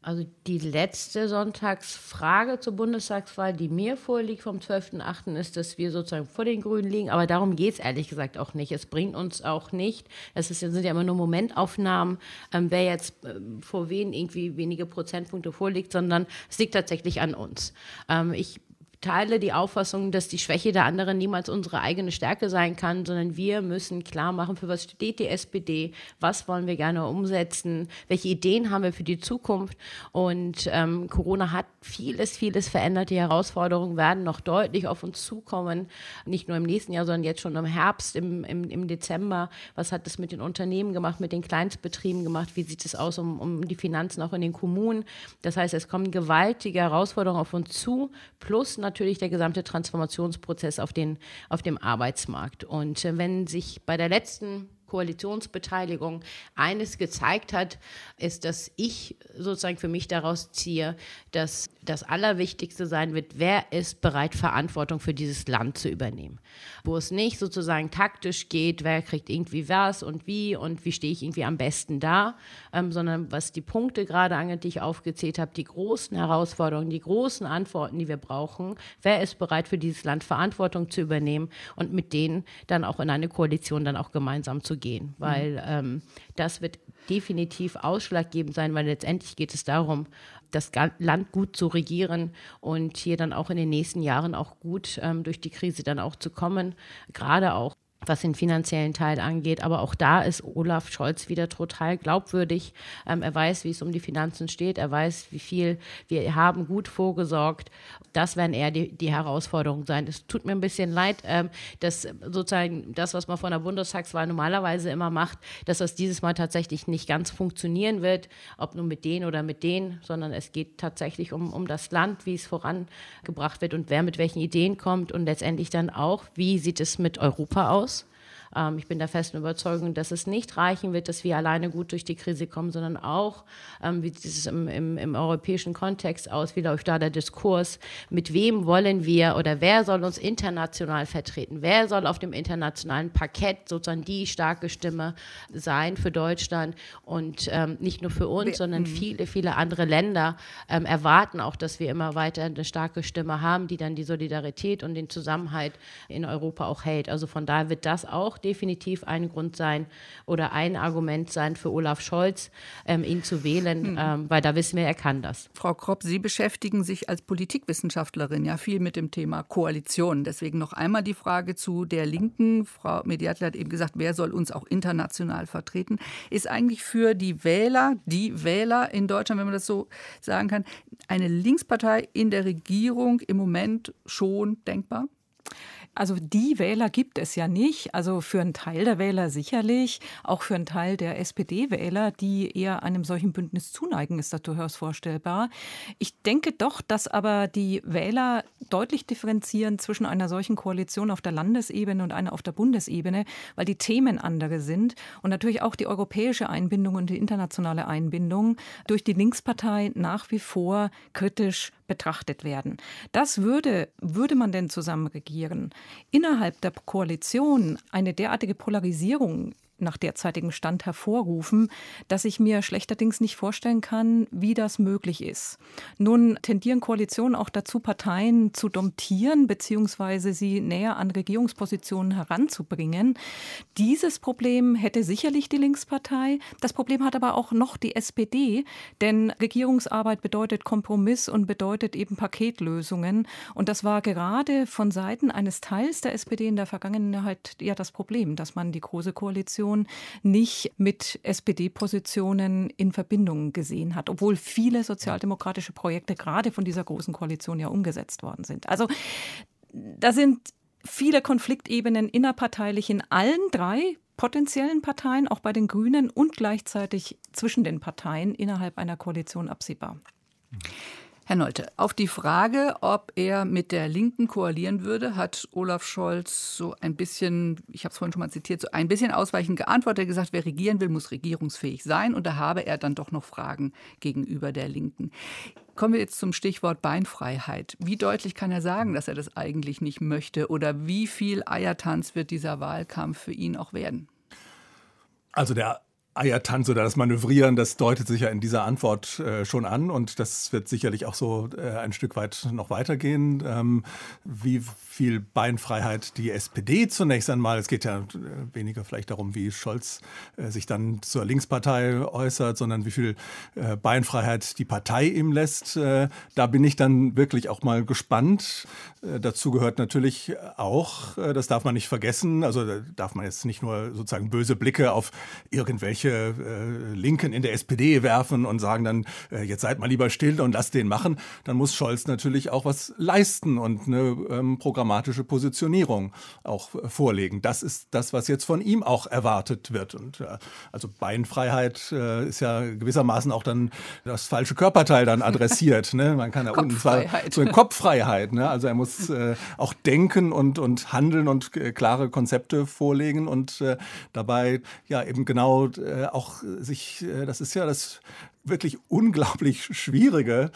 Also die letzte Sonntagsfrage zur Bundestagswahl, die mir vorliegt vom 12.8., ist, dass wir sozusagen vor den Grünen liegen. Aber darum geht es ehrlich gesagt auch nicht. Es bringt uns auch nicht, es ist, sind ja immer nur Momentaufnahmen, ähm, wer jetzt äh, vor wen irgendwie wenige Prozentpunkte vorliegt, sondern es liegt tatsächlich an uns. Ähm, ich teile die Auffassung, dass die Schwäche der anderen niemals unsere eigene Stärke sein kann, sondern wir müssen klar machen, für was steht die SPD, was wollen wir gerne umsetzen, welche Ideen haben wir für die Zukunft. Und ähm, Corona hat vieles, vieles verändert. Die Herausforderungen werden noch deutlich auf uns zukommen, nicht nur im nächsten Jahr, sondern jetzt schon im Herbst, im, im, im Dezember. Was hat das mit den Unternehmen gemacht, mit den Kleinstbetrieben gemacht? Wie sieht es aus um, um die Finanzen auch in den Kommunen? Das heißt, es kommen gewaltige Herausforderungen auf uns zu, plus natürlich natürlich der gesamte Transformationsprozess auf, den, auf dem Arbeitsmarkt. Und äh, wenn sich bei der letzten Koalitionsbeteiligung eines gezeigt hat, ist, dass ich sozusagen für mich daraus ziehe, dass das Allerwichtigste sein wird, wer ist bereit, Verantwortung für dieses Land zu übernehmen. Wo es nicht sozusagen taktisch geht, wer kriegt irgendwie was und wie und wie stehe ich irgendwie am besten da, ähm, sondern was die Punkte gerade angeht, die ich aufgezählt habe, die großen Herausforderungen, die großen Antworten, die wir brauchen, wer ist bereit für dieses Land Verantwortung zu übernehmen und mit denen dann auch in eine Koalition dann auch gemeinsam zu gehen, weil ähm, das wird definitiv ausschlaggebend sein, weil letztendlich geht es darum, das Land gut zu regieren und hier dann auch in den nächsten Jahren auch gut ähm, durch die Krise dann auch zu kommen, gerade auch was den finanziellen Teil angeht. Aber auch da ist Olaf Scholz wieder total glaubwürdig. Ähm, er weiß, wie es um die Finanzen steht. Er weiß, wie viel wir haben gut vorgesorgt. Das werden eher die, die Herausforderungen sein. Es tut mir ein bisschen leid, ähm, dass sozusagen das, was man von der Bundestagswahl normalerweise immer macht, dass das dieses Mal tatsächlich nicht ganz funktionieren wird, ob nur mit denen oder mit denen, sondern es geht tatsächlich um, um das Land, wie es vorangebracht wird und wer mit welchen Ideen kommt und letztendlich dann auch, wie sieht es mit Europa aus ich bin der festen Überzeugung, dass es nicht reichen wird, dass wir alleine gut durch die Krise kommen, sondern auch, ähm, wie sieht es im, im, im europäischen Kontext aus, wie läuft da der Diskurs, mit wem wollen wir oder wer soll uns international vertreten, wer soll auf dem internationalen Parkett sozusagen die starke Stimme sein für Deutschland und ähm, nicht nur für uns, sondern mhm. viele, viele andere Länder ähm, erwarten auch, dass wir immer weiter eine starke Stimme haben, die dann die Solidarität und den Zusammenhalt in Europa auch hält. Also von daher wird das auch definitiv ein Grund sein oder ein Argument sein für Olaf Scholz, ähm, ihn zu wählen, mhm. ähm, weil da wissen wir, er kann das. Frau Kropp, Sie beschäftigen sich als Politikwissenschaftlerin ja viel mit dem Thema Koalition. Deswegen noch einmal die Frage zu der Linken. Frau Mediatler hat eben gesagt, wer soll uns auch international vertreten? Ist eigentlich für die Wähler, die Wähler in Deutschland, wenn man das so sagen kann, eine Linkspartei in der Regierung im Moment schon denkbar? Also die Wähler gibt es ja nicht. Also für einen Teil der Wähler sicherlich, auch für einen Teil der SPD-Wähler, die eher einem solchen Bündnis zuneigen, ist das durchaus vorstellbar. Ich denke doch, dass aber die Wähler deutlich differenzieren zwischen einer solchen Koalition auf der Landesebene und einer auf der Bundesebene, weil die Themen andere sind und natürlich auch die europäische Einbindung und die internationale Einbindung durch die Linkspartei nach wie vor kritisch betrachtet werden. Das würde, würde man denn zusammen regieren, innerhalb der Koalition eine derartige Polarisierung nach derzeitigem Stand hervorrufen, dass ich mir schlechterdings nicht vorstellen kann, wie das möglich ist. Nun tendieren Koalitionen auch dazu, Parteien zu domptieren bzw. sie näher an Regierungspositionen heranzubringen. Dieses Problem hätte sicherlich die Linkspartei. Das Problem hat aber auch noch die SPD, denn Regierungsarbeit bedeutet Kompromiss und bedeutet eben Paketlösungen. Und das war gerade von Seiten eines Teils der SPD in der Vergangenheit ja das Problem, dass man die große Koalition Koalition nicht mit SPD-Positionen in Verbindung gesehen hat, obwohl viele sozialdemokratische Projekte gerade von dieser großen Koalition ja umgesetzt worden sind. Also da sind viele Konfliktebenen innerparteilich in allen drei potenziellen Parteien, auch bei den Grünen und gleichzeitig zwischen den Parteien innerhalb einer Koalition absehbar. Herr Nolte, auf die Frage, ob er mit der Linken koalieren würde, hat Olaf Scholz so ein bisschen, ich habe es vorhin schon mal zitiert, so ein bisschen ausweichend geantwortet. Er hat gesagt, wer regieren will, muss regierungsfähig sein. Und da habe er dann doch noch Fragen gegenüber der Linken. Kommen wir jetzt zum Stichwort Beinfreiheit. Wie deutlich kann er sagen, dass er das eigentlich nicht möchte? Oder wie viel Eiertanz wird dieser Wahlkampf für ihn auch werden? Also der Eiertanz oder das Manövrieren, das deutet sich ja in dieser Antwort äh, schon an und das wird sicherlich auch so äh, ein Stück weit noch weitergehen. Ähm, wie viel Beinfreiheit die SPD zunächst einmal, es geht ja äh, weniger vielleicht darum, wie Scholz äh, sich dann zur Linkspartei äußert, sondern wie viel äh, Beinfreiheit die Partei ihm lässt. Äh, da bin ich dann wirklich auch mal gespannt. dazu gehört natürlich auch, das darf man nicht vergessen, also da darf man jetzt nicht nur sozusagen böse Blicke auf irgendwelche irgendwelche äh, Linken in der SPD werfen und sagen dann, äh, jetzt seid mal lieber still und lasst den machen, dann muss Scholz natürlich auch was leisten und eine ähm, programmatische Positionierung auch äh, vorlegen. Das ist das, was jetzt von ihm auch erwartet wird. Und äh, also Beinfreiheit äh, ist ja gewissermaßen auch dann das falsche Körperteil dann adressiert. ne? Man kann ja unten zwar so eine Kopffreiheit. Ne? Also er muss auch denken und, und handeln und klare Konzepte vorlegen und dabei ja eben genau auch sich, äh, das ist ja das wirklich unglaublich schwierige,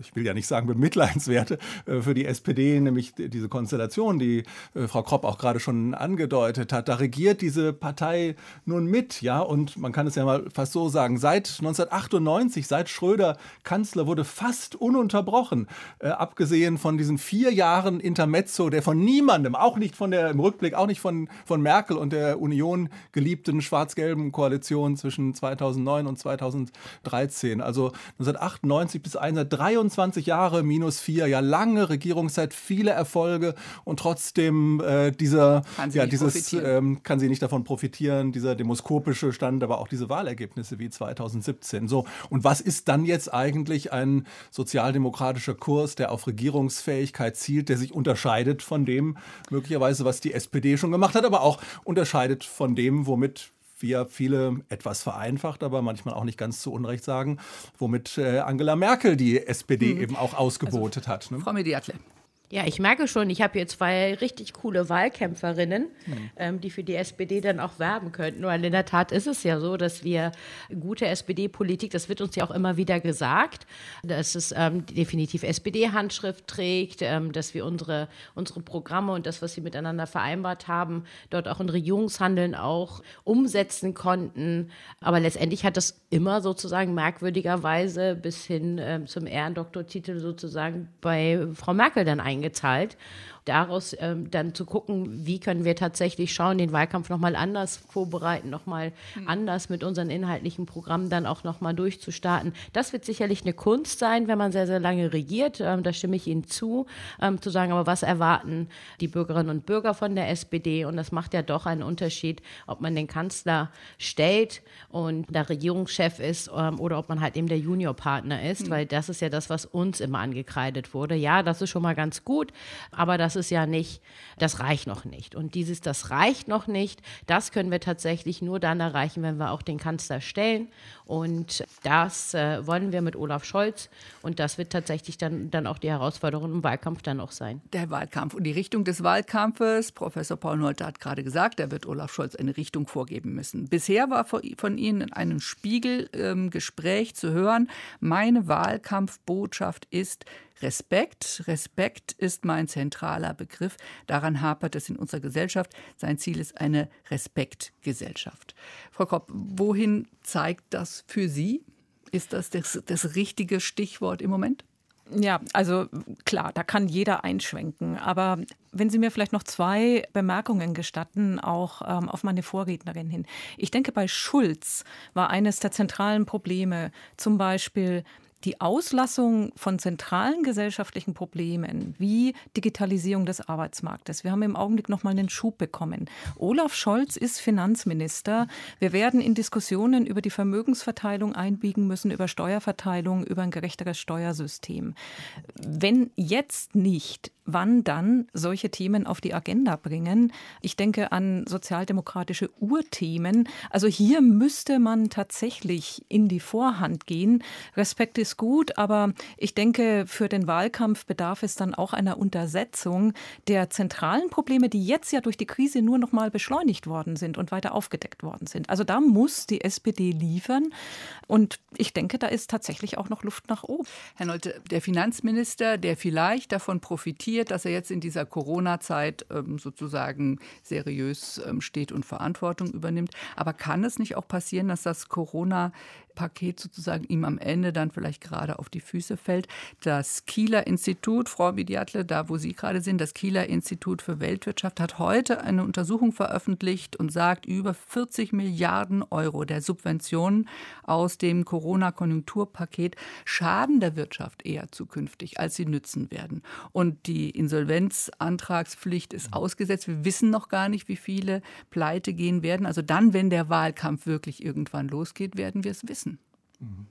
ich will ja nicht sagen bemitleidenswerte, äh, für die SPD, nämlich diese Konstellation, die äh, Frau Kropp auch gerade schon angedeutet hat. Da regiert diese Partei nun mit, ja, und man kann es ja mal fast so sagen, seit 1998, seit Schröder Kanzler wurde fast ununterbrochen, äh, abgesehen von diesen vier Jahren Intermezzo, der von niemandem, auch nicht von der, im Rückblick, auch nicht von, von Merkel und der Union geliebten schwarz-gelben Koalition zwischen 2009 und 2013 2013, also 1998 bis 23 Jahre minus vier, ja lange Regierungszeit, viele Erfolge und trotzdem äh, dieser, ja, dieses ähm, kann sie nicht davon profitieren, dieser demoskopische Stand, aber auch diese Wahlergebnisse wie 2017. So und was ist dann jetzt eigentlich ein sozialdemokratischer Kurs, der auf Regierungsfähigkeit zielt, der sich unterscheidet von dem möglicherweise, was die SPD schon gemacht hat, aber auch unterscheidet von dem, womit wir viele etwas vereinfacht, aber manchmal auch nicht ganz zu Unrecht sagen, womit äh, Angela Merkel die SPD hm. eben auch ausgebotet also, hat. Ne? Frau Mediatle. Ja, ich merke schon, ich habe hier zwei richtig coole Wahlkämpferinnen, mhm. ähm, die für die SPD dann auch werben könnten. Weil in der Tat ist es ja so, dass wir gute SPD-Politik, das wird uns ja auch immer wieder gesagt, dass es ähm, definitiv SPD-Handschrift trägt, ähm, dass wir unsere, unsere Programme und das, was sie miteinander vereinbart haben, dort auch in Regierungshandeln auch umsetzen konnten. Aber letztendlich hat das immer sozusagen merkwürdigerweise bis hin ähm, zum Ehrendoktortitel sozusagen bei Frau Merkel dann eingegangen eingezahlt daraus ähm, dann zu gucken, wie können wir tatsächlich schauen, den Wahlkampf nochmal anders vorbereiten, nochmal mhm. anders mit unseren inhaltlichen Programmen dann auch nochmal durchzustarten. Das wird sicherlich eine Kunst sein, wenn man sehr, sehr lange regiert. Ähm, da stimme ich Ihnen zu, ähm, zu sagen, aber was erwarten die Bürgerinnen und Bürger von der SPD? Und das macht ja doch einen Unterschied, ob man den Kanzler stellt und der Regierungschef ist ähm, oder ob man halt eben der Juniorpartner ist, mhm. weil das ist ja das, was uns immer angekreidet wurde. Ja, das ist schon mal ganz gut, aber das ist ja nicht, das reicht noch nicht. Und dieses, das reicht noch nicht, das können wir tatsächlich nur dann erreichen, wenn wir auch den Kanzler stellen. Und das äh, wollen wir mit Olaf Scholz. Und das wird tatsächlich dann, dann auch die Herausforderung im Wahlkampf dann auch sein. Der Wahlkampf und die Richtung des Wahlkampfes, Professor Paul Nolte hat gerade gesagt, da wird Olaf Scholz eine Richtung vorgeben müssen. Bisher war von Ihnen in einem Spiegelgespräch ähm, zu hören, meine Wahlkampfbotschaft ist, Respekt. Respekt ist mein zentraler Begriff. Daran hapert es in unserer Gesellschaft. Sein Ziel ist eine Respektgesellschaft. Frau Kopp, wohin zeigt das für Sie? Ist das das, das richtige Stichwort im Moment? Ja, also klar, da kann jeder einschwenken. Aber wenn Sie mir vielleicht noch zwei Bemerkungen gestatten, auch ähm, auf meine Vorrednerin hin. Ich denke, bei Schulz war eines der zentralen Probleme zum Beispiel die Auslassung von zentralen gesellschaftlichen Problemen wie Digitalisierung des Arbeitsmarktes. Wir haben im Augenblick noch mal einen Schub bekommen. Olaf Scholz ist Finanzminister. Wir werden in Diskussionen über die Vermögensverteilung einbiegen müssen, über Steuerverteilung, über ein gerechteres Steuersystem. Wenn jetzt nicht wann dann solche Themen auf die Agenda bringen. Ich denke an sozialdemokratische Urthemen. Also hier müsste man tatsächlich in die Vorhand gehen. Respekt ist gut, aber ich denke, für den Wahlkampf bedarf es dann auch einer Untersetzung der zentralen Probleme, die jetzt ja durch die Krise nur noch mal beschleunigt worden sind und weiter aufgedeckt worden sind. Also da muss die SPD liefern. Und ich denke, da ist tatsächlich auch noch Luft nach oben. Herr Nolte, der Finanzminister, der vielleicht davon profitiert, motiviert, dass er jetzt in dieser Corona-Zeit ähm, sozusagen seriös ähm, steht und Verantwortung übernimmt. Aber kann es nicht auch passieren, dass das Corona Paket sozusagen ihm am Ende dann vielleicht gerade auf die Füße fällt. Das Kieler Institut, Frau Mediatle, da wo Sie gerade sind, das Kieler Institut für Weltwirtschaft hat heute eine Untersuchung veröffentlicht und sagt, über 40 Milliarden Euro der Subventionen aus dem Corona-Konjunkturpaket schaden der Wirtschaft eher zukünftig, als sie nützen werden. Und die Insolvenzantragspflicht ist ausgesetzt. Wir wissen noch gar nicht, wie viele pleite gehen werden. Also dann, wenn der Wahlkampf wirklich irgendwann losgeht, werden wir es wissen. Mhm.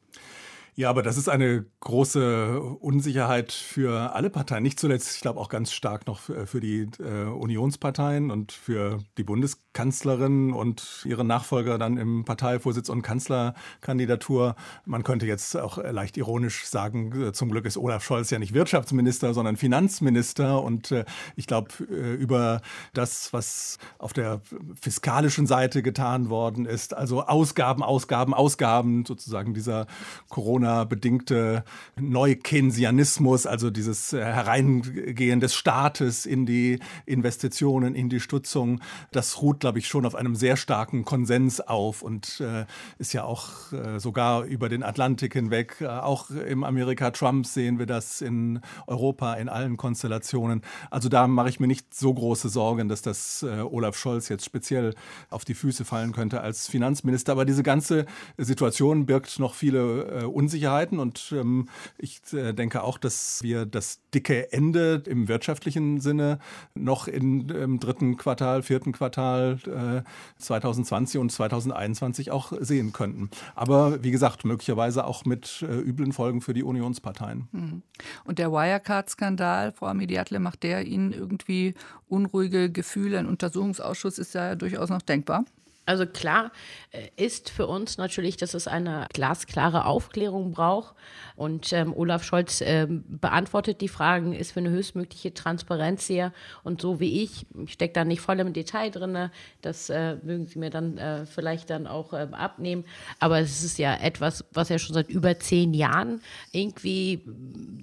Ja, aber das ist eine große Unsicherheit für alle Parteien. Nicht zuletzt, ich glaube, auch ganz stark noch für die äh, Unionsparteien und für die Bundeskanzlerin und ihre Nachfolger dann im Parteivorsitz und Kanzlerkandidatur. Man könnte jetzt auch leicht ironisch sagen, äh, zum Glück ist Olaf Scholz ja nicht Wirtschaftsminister, sondern Finanzminister. Und äh, ich glaube, äh, über das, was auf der fiskalischen Seite getan worden ist, also Ausgaben, Ausgaben, Ausgaben, sozusagen dieser Corona Corona-bedingte Neukeynesianismus, also dieses äh, Hereingehen des Staates in die Investitionen, in die Stützung, das ruht, glaube ich, schon auf einem sehr starken Konsens auf und äh, ist ja auch äh, sogar über den Atlantik hinweg, äh, auch im Amerika Trump sehen wir das in Europa in allen Konstellationen. Also da mache ich mir nicht so große Sorgen, dass das äh, Olaf Scholz jetzt speziell auf die Füße fallen könnte als Finanzminister. Aber diese ganze Situation birgt noch viele äh, Unsicherheiten Unsicherheiten und ähm, ich äh, denke auch, dass wir das dicke Ende im wirtschaftlichen Sinne noch in, im dritten Quartal, vierten Quartal äh, 2020 und 2021 auch sehen könnten. Aber wie gesagt, möglicherweise auch mit äh, üblen Folgen für die Unionsparteien. Mhm. Und der Wirecard-Skandal, Frau Mediatle, macht der Ihnen irgendwie unruhige Gefühle? Ein Untersuchungsausschuss ist ja durchaus noch denkbar. Also klar äh, ist für uns natürlich, dass es eine glasklare Aufklärung braucht. Und ähm, Olaf Scholz ähm, beantwortet die Fragen, ist für eine höchstmögliche Transparenz hier. Und so wie ich, ich stecke da nicht voll im Detail drin, das äh, mögen Sie mir dann äh, vielleicht dann auch äh, abnehmen. Aber es ist ja etwas, was ja schon seit über zehn Jahren irgendwie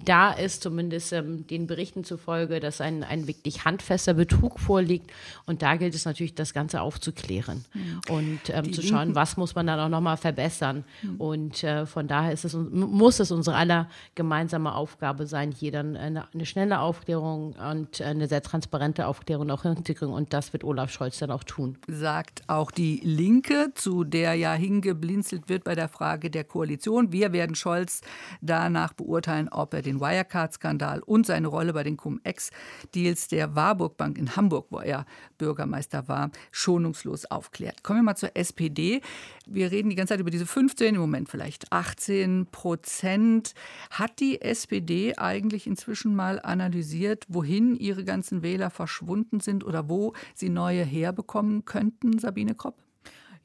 da ist, zumindest ähm, den Berichten zufolge, dass ein, ein wirklich handfester Betrug vorliegt. Und da gilt es natürlich, das Ganze aufzuklären. Mhm und ähm, zu schauen, was muss man dann auch nochmal verbessern. Mhm. Und äh, von daher ist es, muss es unsere aller gemeinsame Aufgabe sein, hier dann eine, eine schnelle Aufklärung und eine sehr transparente Aufklärung auch hinzukriegen. Und das wird Olaf Scholz dann auch tun. Sagt auch die Linke, zu der ja hingeblinzelt wird bei der Frage der Koalition. Wir werden Scholz danach beurteilen, ob er den Wirecard-Skandal und seine Rolle bei den Cum-Ex-Deals der Warburg Bank in Hamburg, wo er Bürgermeister war, schonungslos aufklärt. Kommen wir mal zur SPD. Wir reden die ganze Zeit über diese 15, im Moment vielleicht 18 Prozent. Hat die SPD eigentlich inzwischen mal analysiert, wohin ihre ganzen Wähler verschwunden sind oder wo sie neue herbekommen könnten, Sabine Kropp?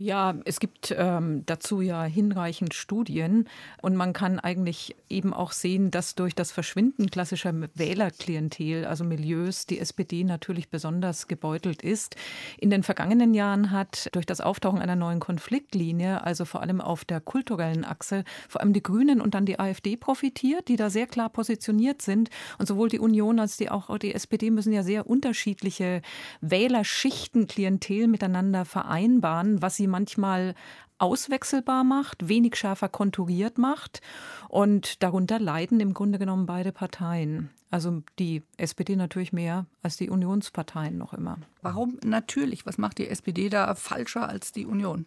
Ja, es gibt ähm, dazu ja hinreichend Studien und man kann eigentlich eben auch sehen, dass durch das Verschwinden klassischer Wählerklientel, also Milieus, die SPD natürlich besonders gebeutelt ist. In den vergangenen Jahren hat durch das Auftauchen einer neuen Konfliktlinie, also vor allem auf der kulturellen Achse, vor allem die Grünen und dann die AfD profitiert, die da sehr klar positioniert sind. Und sowohl die Union als die auch die SPD müssen ja sehr unterschiedliche Wählerschichten, Klientel miteinander vereinbaren, was sie manchmal auswechselbar macht, wenig schärfer konturiert macht. Und darunter leiden im Grunde genommen beide Parteien. Also die SPD natürlich mehr als die Unionsparteien noch immer. Warum natürlich? Was macht die SPD da falscher als die Union?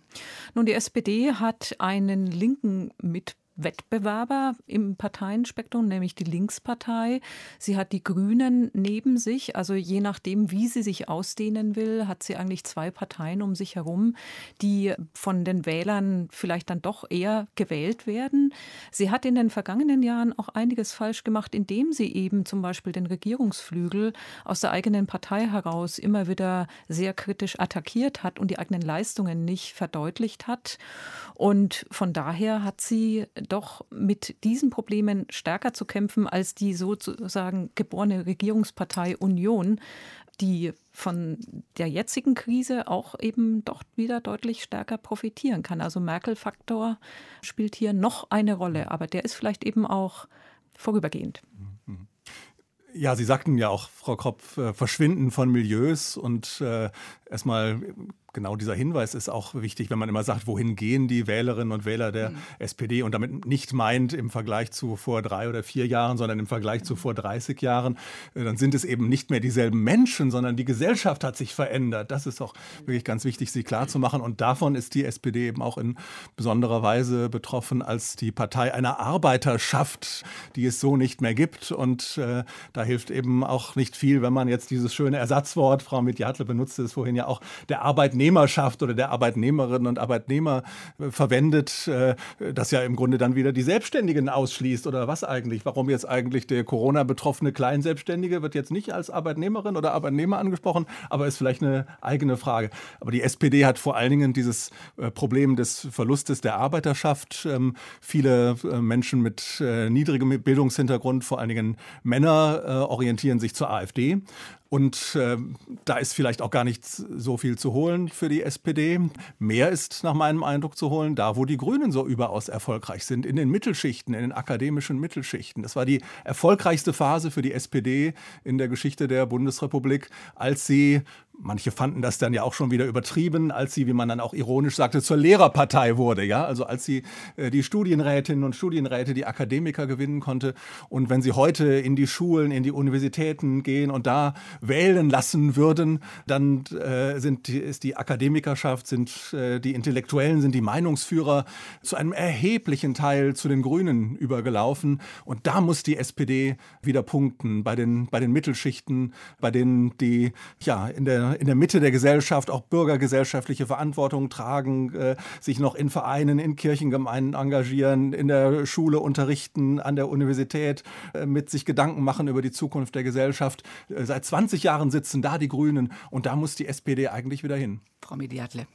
Nun, die SPD hat einen linken Mitbewerber Wettbewerber im Parteienspektrum, nämlich die Linkspartei. Sie hat die Grünen neben sich, also je nachdem, wie sie sich ausdehnen will, hat sie eigentlich zwei Parteien um sich herum, die von den Wählern vielleicht dann doch eher gewählt werden. Sie hat in den vergangenen Jahren auch einiges falsch gemacht, indem sie eben zum Beispiel den Regierungsflügel aus der eigenen Partei heraus immer wieder sehr kritisch attackiert hat und die eigenen Leistungen nicht verdeutlicht hat. Und von daher hat sie doch mit diesen Problemen stärker zu kämpfen als die sozusagen geborene Regierungspartei Union, die von der jetzigen Krise auch eben doch wieder deutlich stärker profitieren kann. Also Merkel-Faktor spielt hier noch eine Rolle, aber der ist vielleicht eben auch vorübergehend. Ja, Sie sagten ja auch, Frau Kropf, äh, Verschwinden von Milieus und äh, erstmal genau dieser Hinweis ist auch wichtig, wenn man immer sagt, wohin gehen die Wählerinnen und Wähler der mhm. SPD und damit nicht meint im Vergleich zu vor drei oder vier Jahren, sondern im Vergleich zu vor 30 Jahren, äh, dann sind es eben nicht mehr dieselben Menschen, sondern die Gesellschaft hat sich verändert. Das ist auch wirklich ganz wichtig, sich klarzumachen. Und davon ist die SPD eben auch in besonderer Weise betroffen als die Partei einer Arbeiterschaft, die es so nicht mehr gibt. Und äh, da hilft eben auch nicht viel, wenn man jetzt dieses schöne Ersatzwort, Frau Mediatle benutzte es vorhin ja auch, der Arbeitnehmer Arbeitnehmerschaft oder der Arbeitnehmerinnen und Arbeitnehmer äh, verwendet, äh, das ja im Grunde dann wieder die Selbstständigen ausschließt oder was eigentlich? Warum jetzt eigentlich der Corona-betroffene Kleinselbstständige wird jetzt nicht als Arbeitnehmerin oder Arbeitnehmer angesprochen, aber ist vielleicht eine eigene Frage. Aber die SPD hat vor allen Dingen dieses äh, Problem des Verlustes der Arbeiterschaft. Ähm, viele Menschen mit niedrigem Bildungshintergrund, vor allen Dingen Männer, orientieren sich zur AfD. Und äh, da ist vielleicht auch gar nicht so viel zu holen für die SPD. Mehr ist nach meinem Eindruck zu holen, da wo die Grünen so überaus erfolgreich sind, in den Mittelschichten, in den akademischen Mittelschichten. Das war die erfolgreichste Phase für die SPD in der Geschichte der Bundesrepublik, als sie Manche fanden das dann ja auch schon wieder übertrieben, als sie, wie man dann auch ironisch sagte, zur Lehrerpartei wurde. Ja, also als sie äh, die Studienrätinnen und Studienräte, die Akademiker gewinnen konnte. Und wenn sie heute in die Schulen, in die Universitäten gehen und da wählen lassen würden, dann äh, sind, ist die Akademikerschaft, sind äh, die Intellektuellen, sind die Meinungsführer zu einem erheblichen Teil zu den Grünen übergelaufen. Und da muss die SPD wieder punkten bei den, bei den Mittelschichten, bei denen die ja in der in der Mitte der Gesellschaft auch bürgergesellschaftliche Verantwortung tragen, äh, sich noch in Vereinen, in Kirchengemeinden engagieren, in der Schule unterrichten, an der Universität äh, mit sich Gedanken machen über die Zukunft der Gesellschaft. Äh, seit 20 Jahren sitzen da die Grünen und da muss die SPD eigentlich wieder hin. Frau Mediatle.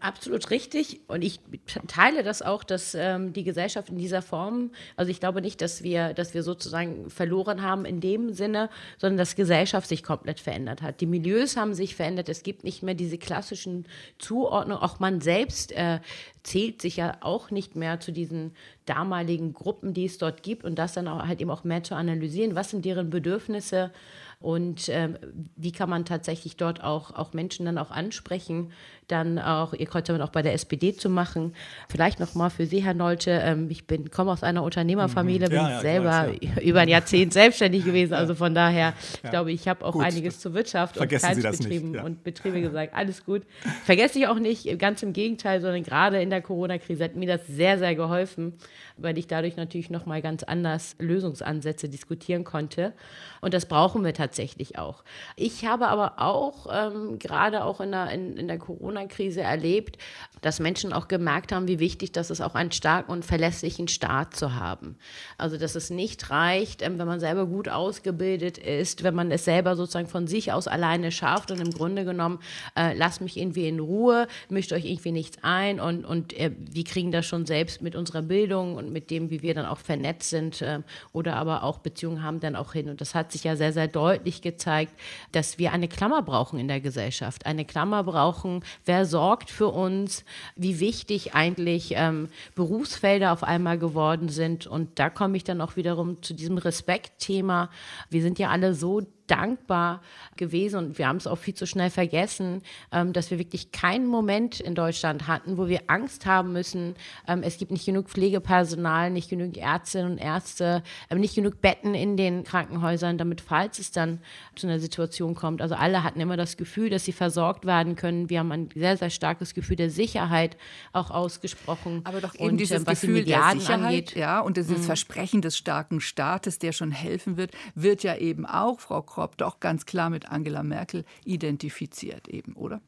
Absolut richtig. Und ich teile das auch, dass ähm, die Gesellschaft in dieser Form, also ich glaube nicht, dass wir, dass wir sozusagen verloren haben in dem Sinne, sondern dass Gesellschaft sich komplett verändert hat. Die Milieus haben sich verändert. Es gibt nicht mehr diese klassischen Zuordnungen. Auch man selbst äh, zählt sich ja auch nicht mehr zu diesen damaligen Gruppen, die es dort gibt und das dann auch halt eben auch mehr zu analysieren. Was sind deren Bedürfnisse? Und ähm, wie kann man tatsächlich dort auch, auch Menschen dann auch ansprechen, dann auch ihr Kreuzermann auch bei der SPD zu machen. Vielleicht nochmal für Sie, Herr Nolte, ähm, ich bin, komme aus einer Unternehmerfamilie, mhm. bin ja, ja, selber weiß, ja. über ein Jahrzehnt selbstständig gewesen. Also von daher, ich glaube, ich habe auch gut. einiges zur Wirtschaft Vergessen und Kleinstbetrieben und Betriebe gesagt. Alles gut. Vergesse ich auch nicht, ganz im Gegenteil, sondern gerade in der Corona-Krise hat mir das sehr, sehr geholfen, weil ich dadurch natürlich nochmal ganz anders Lösungsansätze diskutieren konnte. Und das brauchen wir tatsächlich auch. Ich habe aber auch ähm, gerade auch in der, in, in der Corona-Krise erlebt, dass Menschen auch gemerkt haben, wie wichtig das ist, auch einen starken und verlässlichen Staat zu haben. Also, dass es nicht reicht, ähm, wenn man selber gut ausgebildet ist, wenn man es selber sozusagen von sich aus alleine schafft und im Grunde genommen, äh, lasst mich irgendwie in Ruhe, mischt euch irgendwie nichts ein und, und äh, wir kriegen das schon selbst mit unserer Bildung und mit dem, wie wir dann auch vernetzt sind äh, oder aber auch Beziehungen haben, dann auch hin. Und das hat sich ja sehr, sehr deutlich gezeigt, dass wir eine Klammer brauchen in der Gesellschaft. Eine Klammer brauchen, wer sorgt für uns, wie wichtig eigentlich ähm, Berufsfelder auf einmal geworden sind. Und da komme ich dann auch wiederum zu diesem Respektthema. Wir sind ja alle so dankbar gewesen und wir haben es auch viel zu schnell vergessen, ähm, dass wir wirklich keinen Moment in Deutschland hatten, wo wir Angst haben müssen. Ähm, es gibt nicht genug Pflegepersonal, nicht genug Ärztinnen und Ärzte, ähm, nicht genug Betten in den Krankenhäusern, damit falls es dann zu einer Situation kommt. Also alle hatten immer das Gefühl, dass sie versorgt werden können. Wir haben ein sehr, sehr starkes Gefühl der Sicherheit auch ausgesprochen. Aber doch eben und, dieses was Gefühl die der Sicherheit, angeht. ja, und dieses mhm. Versprechen des starken Staates, der schon helfen wird, wird ja eben auch, Frau Krop, doch ganz klar mit Angela Merkel identifiziert eben, oder?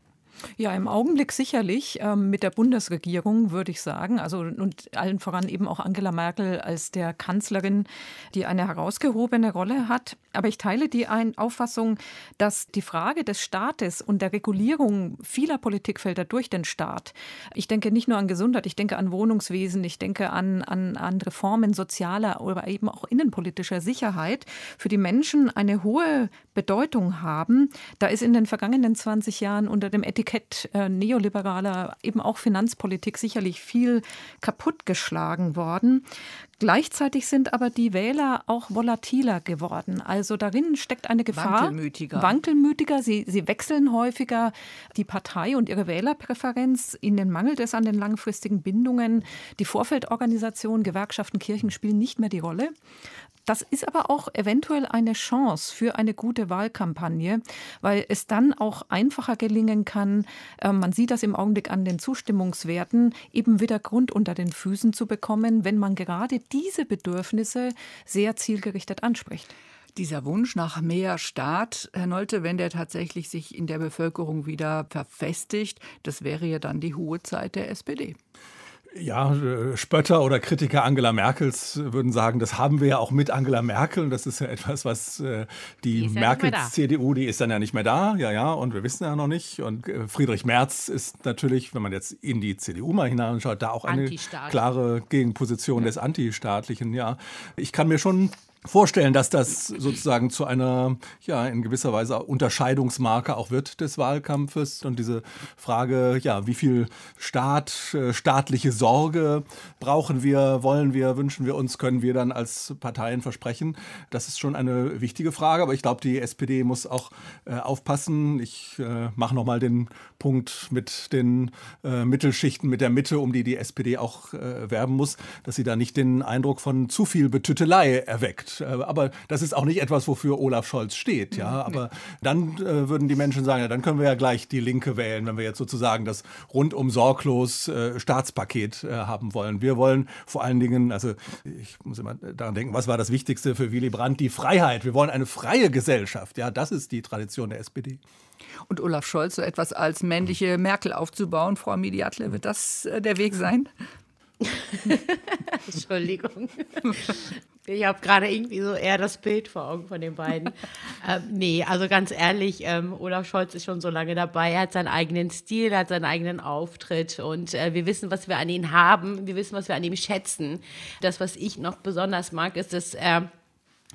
Ja, im Augenblick sicherlich ähm, mit der Bundesregierung, würde ich sagen. Also und allen voran eben auch Angela Merkel als der Kanzlerin, die eine herausgehobene Rolle hat. Aber ich teile die Ein Auffassung, dass die Frage des Staates und der Regulierung vieler Politikfelder durch den Staat, ich denke nicht nur an Gesundheit, ich denke an Wohnungswesen, ich denke an, an, an Reformen sozialer oder eben auch innenpolitischer Sicherheit, für die Menschen eine hohe Bedeutung haben. Da ist in den vergangenen 20 Jahren unter dem Etikett Etikett äh, neoliberaler, eben auch Finanzpolitik sicherlich viel kaputtgeschlagen worden. Gleichzeitig sind aber die Wähler auch volatiler geworden. Also darin steckt eine Gefahr. Wankelmütiger. Wankelmütiger. Sie, sie wechseln häufiger die Partei und ihre Wählerpräferenz. Ihnen mangelt es an den langfristigen Bindungen. Die Vorfeldorganisationen, Gewerkschaften, Kirchen spielen nicht mehr die Rolle. Das ist aber auch eventuell eine Chance für eine gute Wahlkampagne, weil es dann auch einfacher gelingen kann, äh, man sieht das im Augenblick an den Zustimmungswerten, eben wieder Grund unter den Füßen zu bekommen, wenn man gerade diese Bedürfnisse sehr zielgerichtet anspricht. Dieser Wunsch nach mehr Staat, Herr Nolte, wenn der tatsächlich sich in der Bevölkerung wieder verfestigt, das wäre ja dann die hohe Zeit der SPD. Ja, äh, Spötter oder Kritiker Angela Merkels würden sagen, das haben wir ja auch mit Angela Merkel. Und das ist ja etwas, was äh, die, die Merkel-CDU, die ist dann ja nicht mehr da. Ja, ja, und wir wissen ja noch nicht. Und äh, Friedrich Merz ist natürlich, wenn man jetzt in die CDU mal hineinschaut, da auch eine klare Gegenposition ja. des Antistaatlichen. Ja, ich kann mir schon vorstellen, dass das sozusagen zu einer, ja, in gewisser Weise Unterscheidungsmarke auch wird des Wahlkampfes und diese Frage, ja, wie viel Staat, äh, staatliche Sorge brauchen wir, wollen wir, wünschen wir uns, können wir dann als Parteien versprechen? Das ist schon eine wichtige Frage, aber ich glaube, die SPD muss auch äh, aufpassen. Ich äh, mache nochmal den Punkt mit den äh, Mittelschichten, mit der Mitte, um die die SPD auch äh, werben muss, dass sie da nicht den Eindruck von zu viel Betüttelei erweckt. Äh, aber das ist auch nicht etwas, wofür Olaf Scholz steht. Ja, aber dann äh, würden die Menschen sagen, ja, dann können wir ja gleich die Linke wählen, wenn wir jetzt sozusagen das rundum sorglos äh, Staatspaket äh, haben wollen. Wir wollen vor allen Dingen, also ich muss immer daran denken, was war das Wichtigste für Willy Brandt? Die Freiheit. Wir wollen eine freie Gesellschaft. Ja, das ist die Tradition der SPD. Und Olaf Scholz so etwas als männliche Merkel aufzubauen, Frau Mediatle, wird das äh, der Weg sein? Entschuldigung. Ich habe gerade irgendwie so eher das Bild vor Augen von den beiden. ähm, nee, also ganz ehrlich, ähm, Olaf Scholz ist schon so lange dabei. Er hat seinen eigenen Stil, er hat seinen eigenen Auftritt und äh, wir wissen, was wir an ihm haben. Wir wissen, was wir an ihm schätzen. Das, was ich noch besonders mag, ist, dass er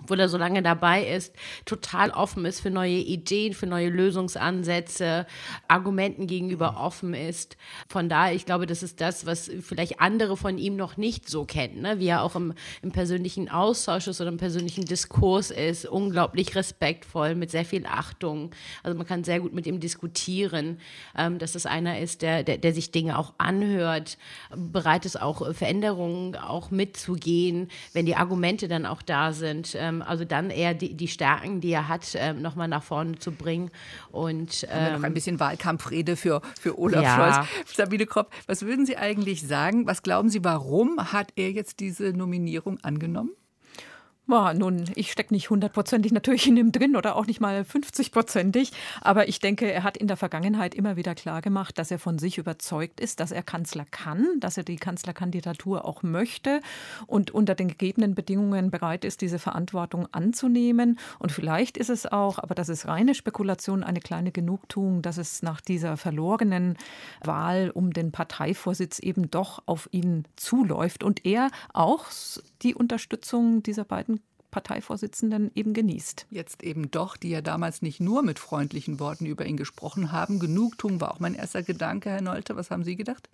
wo er so lange dabei ist, total offen ist für neue Ideen, für neue Lösungsansätze, Argumenten gegenüber offen ist. Von daher, ich glaube, das ist das, was vielleicht andere von ihm noch nicht so kennen, ne? wie er auch im, im persönlichen Austausch ist oder im persönlichen Diskurs ist, unglaublich respektvoll, mit sehr viel Achtung. Also man kann sehr gut mit ihm diskutieren, ähm, dass es einer ist, der, der, der sich Dinge auch anhört, bereit ist auch Veränderungen auch mitzugehen, wenn die Argumente dann auch da sind ähm, also dann eher die, die Stärken, die er hat, ähm, nochmal nach vorne zu bringen. Und, ähm, noch ein bisschen Wahlkampfrede für, für Olaf ja. Scholz. Sabine Kropp, was würden Sie eigentlich sagen? Was glauben Sie, warum hat er jetzt diese Nominierung angenommen? Boah, nun, ich stecke nicht hundertprozentig natürlich in dem drin oder auch nicht mal 50-prozentig, aber ich denke, er hat in der Vergangenheit immer wieder klargemacht, dass er von sich überzeugt ist, dass er Kanzler kann, dass er die Kanzlerkandidatur auch möchte und unter den gegebenen Bedingungen bereit ist, diese Verantwortung anzunehmen. Und vielleicht ist es auch, aber das ist reine Spekulation, eine kleine Genugtuung, dass es nach dieser verlorenen Wahl um den Parteivorsitz eben doch auf ihn zuläuft und er auch die Unterstützung dieser beiden Parteivorsitzenden eben genießt. Jetzt eben doch, die ja damals nicht nur mit freundlichen Worten über ihn gesprochen haben. Genugtuung war auch mein erster Gedanke, Herr Nolte. Was haben Sie gedacht?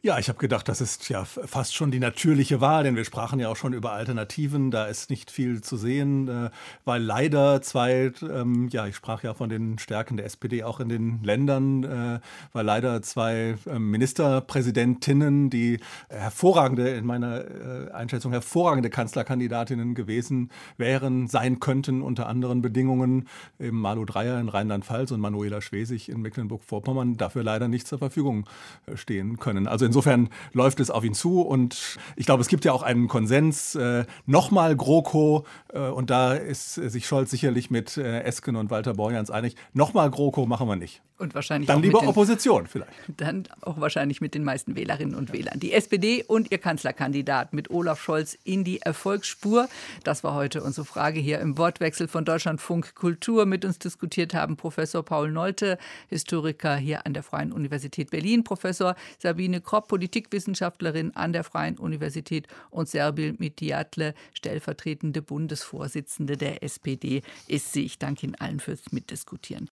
Ja, ich habe gedacht, das ist ja fast schon die natürliche Wahl, denn wir sprachen ja auch schon über Alternativen. Da ist nicht viel zu sehen, äh, weil leider zwei, ähm, ja, ich sprach ja von den Stärken der SPD auch in den Ländern, äh, weil leider zwei ähm, Ministerpräsidentinnen, die hervorragende, in meiner äh, Einschätzung hervorragende Kanzlerkandidatinnen gewesen wären, sein könnten unter anderen Bedingungen, eben Malu Dreyer in Rheinland-Pfalz und Manuela Schwesig in Mecklenburg-Vorpommern, dafür leider nicht zur Verfügung stehen können. Also insofern läuft es auf ihn zu und ich glaube, es gibt ja auch einen Konsens. Äh, Nochmal GroKo äh, und da ist sich Scholz sicherlich mit äh, Esken und Walter Borjans einig. Nochmal GroKo machen wir nicht. Und wahrscheinlich dann lieber den, Opposition vielleicht. Dann auch wahrscheinlich mit den meisten Wählerinnen und Wählern. Die SPD und ihr Kanzlerkandidat mit Olaf Scholz in die Erfolgsspur. Das war heute unsere Frage hier im Wortwechsel von Deutschlandfunk Kultur. Mit uns diskutiert haben Professor Paul Nolte, Historiker hier an der Freien Universität Berlin, Professor Sabine Kropp, Politikwissenschaftlerin an der Freien Universität und Serbil Mitiatle, stellvertretende Bundesvorsitzende der SPD ist sie. Ich danke Ihnen allen fürs Mitdiskutieren.